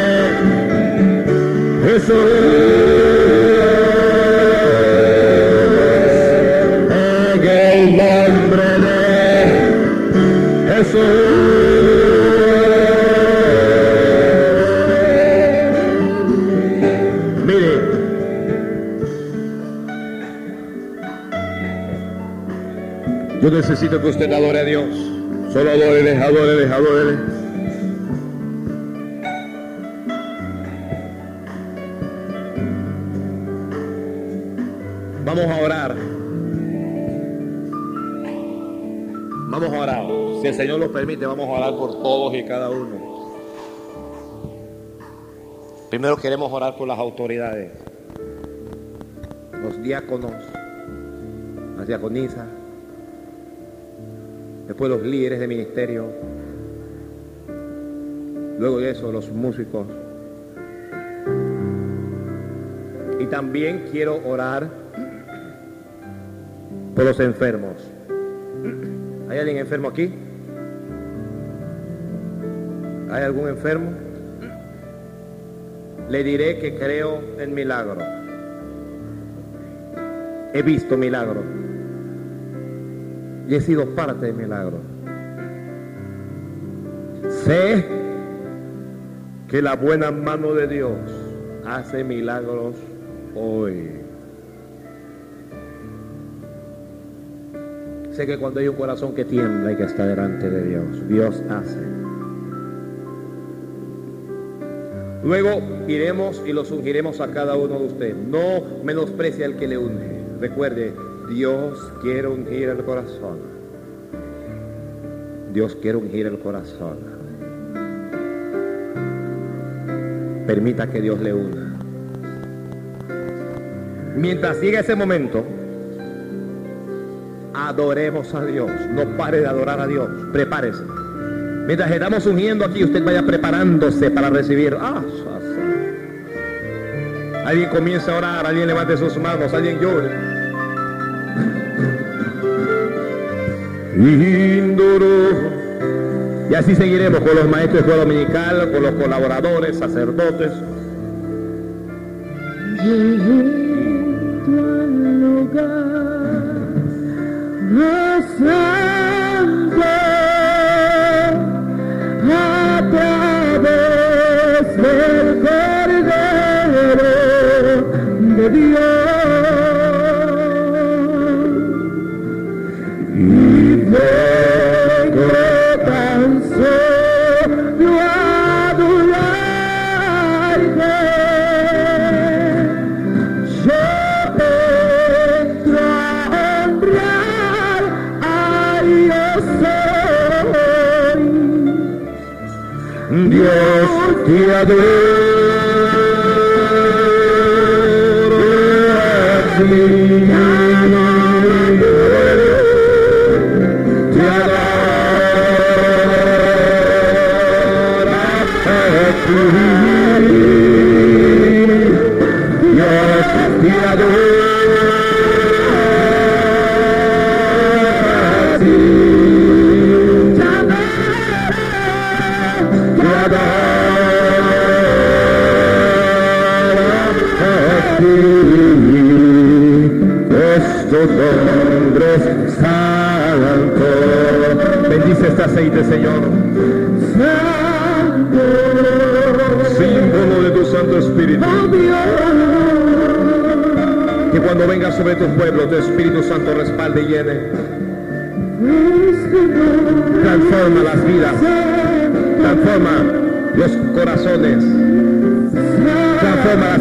Necesito que usted adore a Dios. Solo adórele, adórele, adórele. Vamos a orar. Vamos a orar. Si el Señor lo permite, vamos a orar por todos y cada uno. Primero queremos orar por las autoridades, los diáconos, las diaconisas, después los líderes de ministerio, luego de eso los músicos. Y también quiero orar por los enfermos. ¿Hay alguien enfermo aquí? ¿Hay algún enfermo? Le diré que creo en milagros. He visto milagros. Y he sido parte de milagros. Sé que la buena mano de Dios hace milagros hoy. Sé que cuando hay un corazón que tiembla y que está delante de Dios, Dios hace. Luego iremos y los ungiremos a cada uno de ustedes. No menosprecie al que le unge. Recuerde, Dios quiere ungir el corazón. Dios quiere ungir el corazón. Permita que Dios le una. Mientras llegue ese momento, adoremos a Dios. No pare de adorar a Dios. Prepárese. Mientras estamos ungiendo aquí, usted vaya preparándose para recibir. Ah. Alguien comienza a orar, alguien levante sus manos, alguien llore. Indoro. Y así seguiremos con los maestros de dominical, con los colaboradores, sacerdotes. Llegando Te adoro a ti.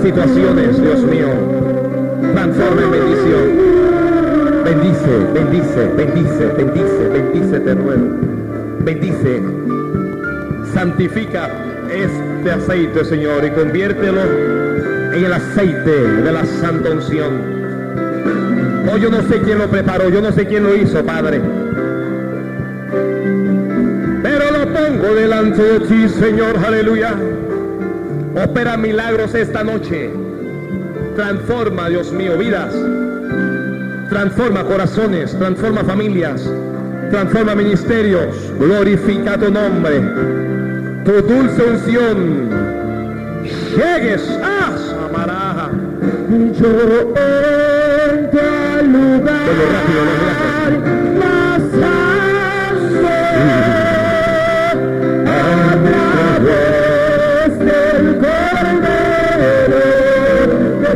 Situaciones, Dios mío. Transforma en bendición. Bendice, bendice, bendice, bendice, bendice, te ruego. Bendice. Santifica este aceite, Señor, y conviértelo en el aceite de la santa unción. Oh, yo no sé quién lo preparó, yo no sé quién lo hizo, Padre. Pero lo pongo delante de ti, Señor, aleluya. Opera milagros esta noche. Transforma, Dios mío, vidas. Transforma corazones, transforma familias, transforma ministerios. Glorifica tu nombre. Tu dulce unción. Llegues a Samaraja. Yo entro al lugar rápido,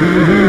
Dios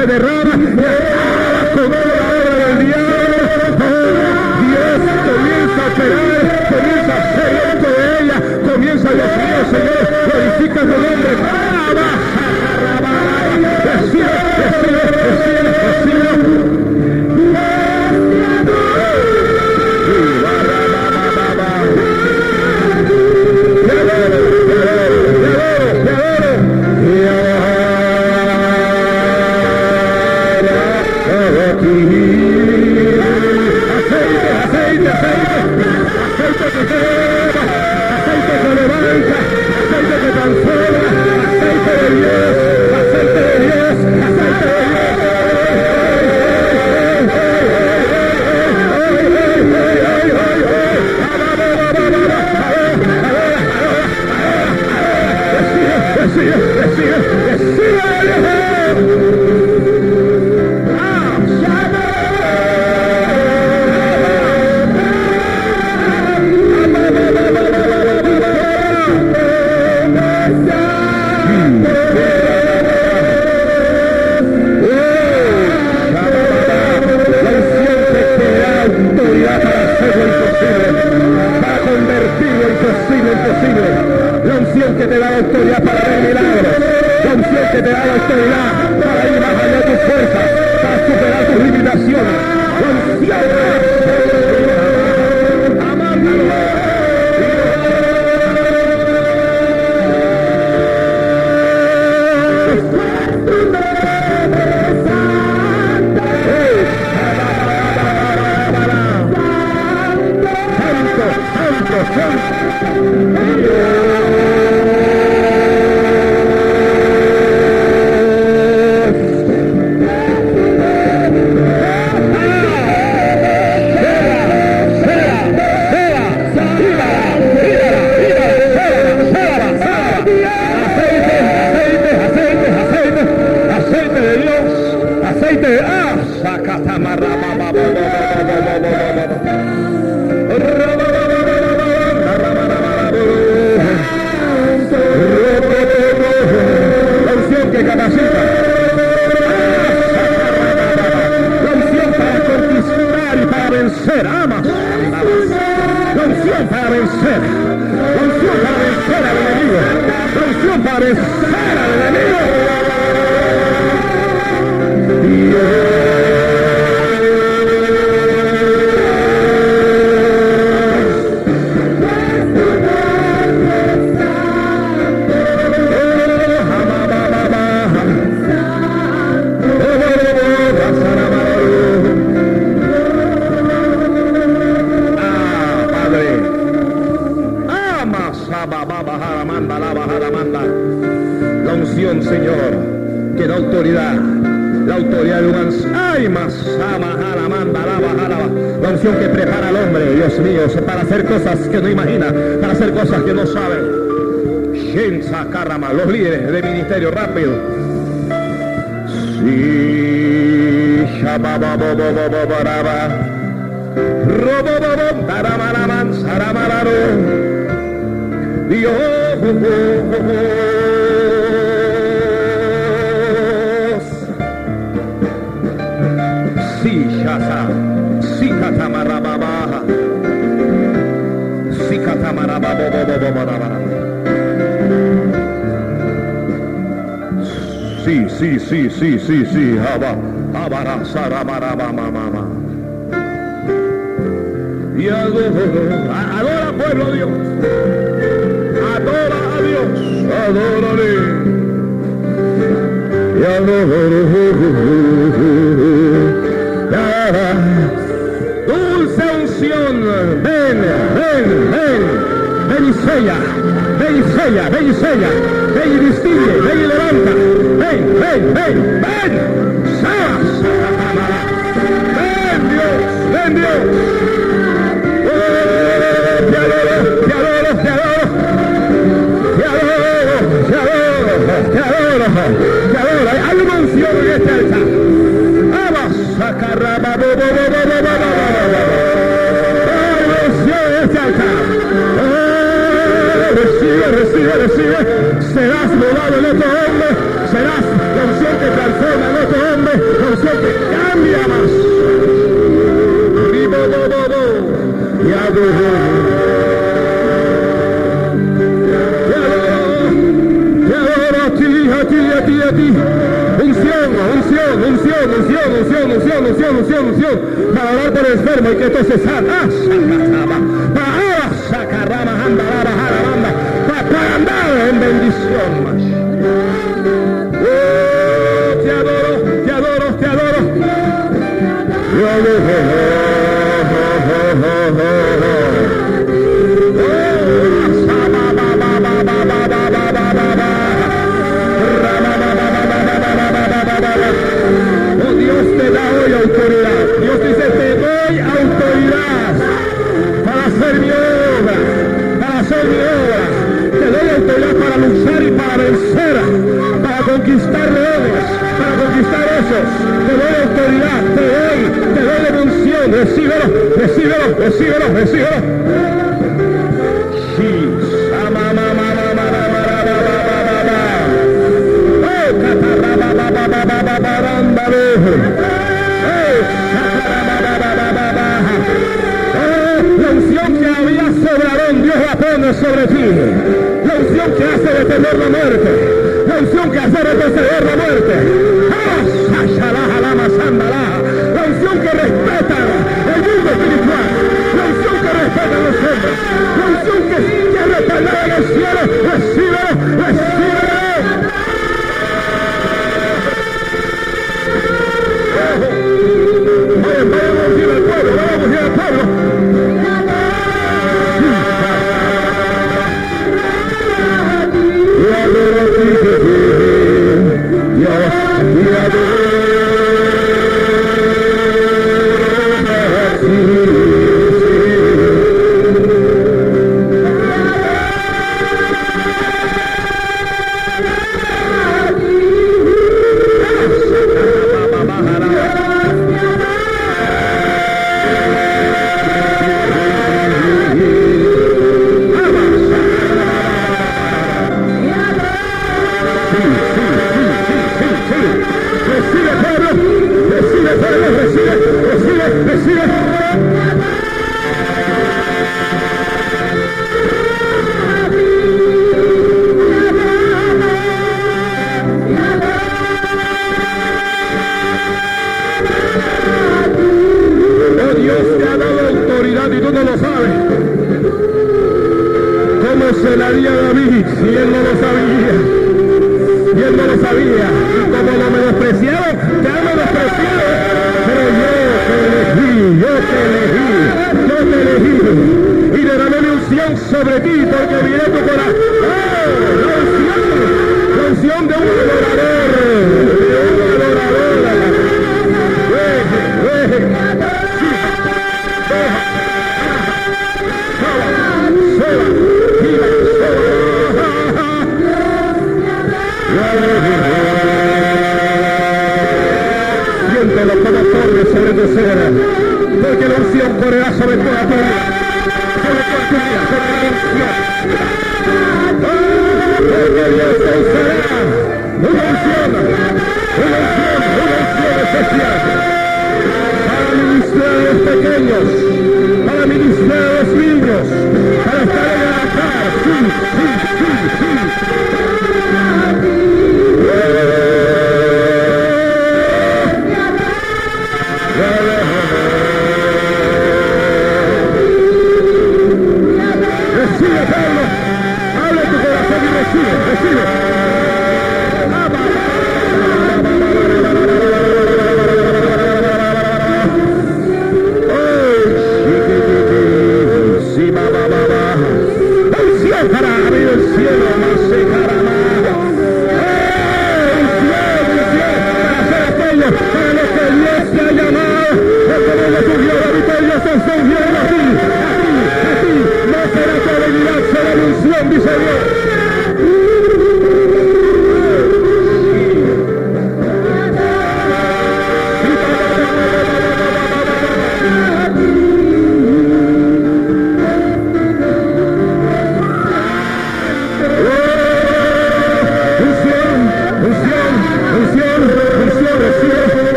se derrama y acaba con obra del diablo. Oh, Dios comienza a operar, comienza a esto de ella, comienza Dios mío, Señor, glorifica entonces a para sacar a la baja para andar en bendición más te adoro te adoro. Te adoro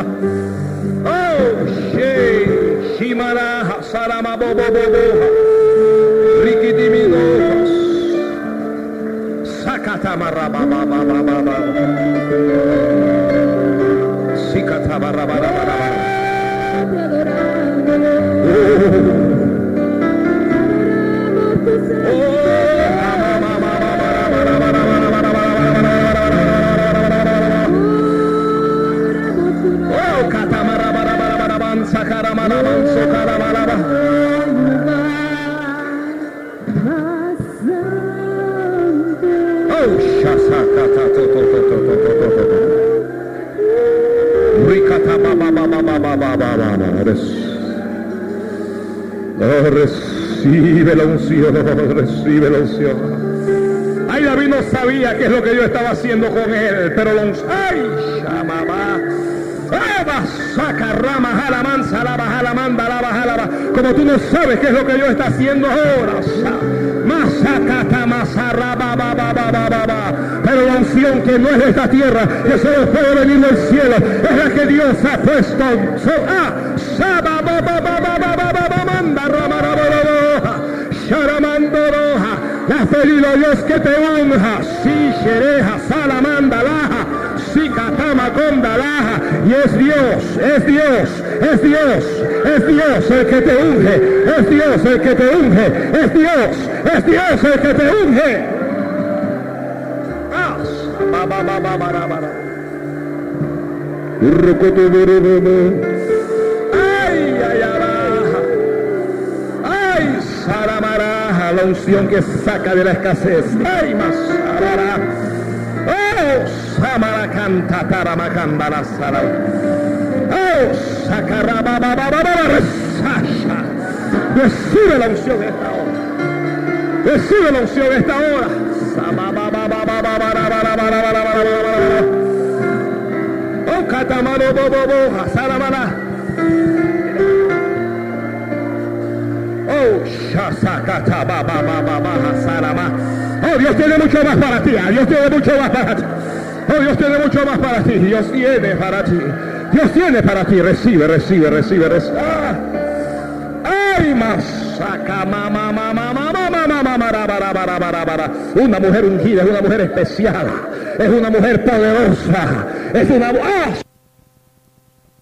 Oh, Shimaraha, Saramaboboboboha, Rikidiminova, Sakatamarabababababa, Sikatabarabarabaraba. Oh, recibe la unción, recibe la unción. Ay, David no sabía qué es lo que yo estaba haciendo con él, pero la unción. ¡Ay, llamaba! Saca rama, jala mansa, lava, jala manda, lava, jala. Como tú no sabes qué es lo que yo está haciendo ahora. Masacata, masarra, ba, ba, ba, ba, ba, ba pero la unción que no es de esta tierra, que solo puede venir del cielo, es la que Dios ha puesto. La feliz oh Dios que te honra, si shereja, salamanda, laja, si catama, condalaja, y es Dios, es Dios, es Dios, es Dios el que te unge, es Dios el que te unge, es Dios, es Dios el que te unge. Ay, la unción que saca de la escasez. Ay, más Oh, samara canta, taramacanda la sara. Oh, ba, resasha. Recibe la unción esta hora. Recibe la unción esta hora. Oh, catamaro, bo, bo, bo, saramara. Oh, shasakata. Oh, Dios tiene mucho más para ti. ah, Dios tiene mucho más para ti. Oh, Dios tiene mucho más para ti. Dios tiene para ti. Dios tiene para ti. Recibe, recibe, recibe, recibe. Ah. Ay, masaca, mamá, mamá, mamá. Una mujer ungida es una mujer especial. Es una mujer poderosa. Es una... ¡Ah!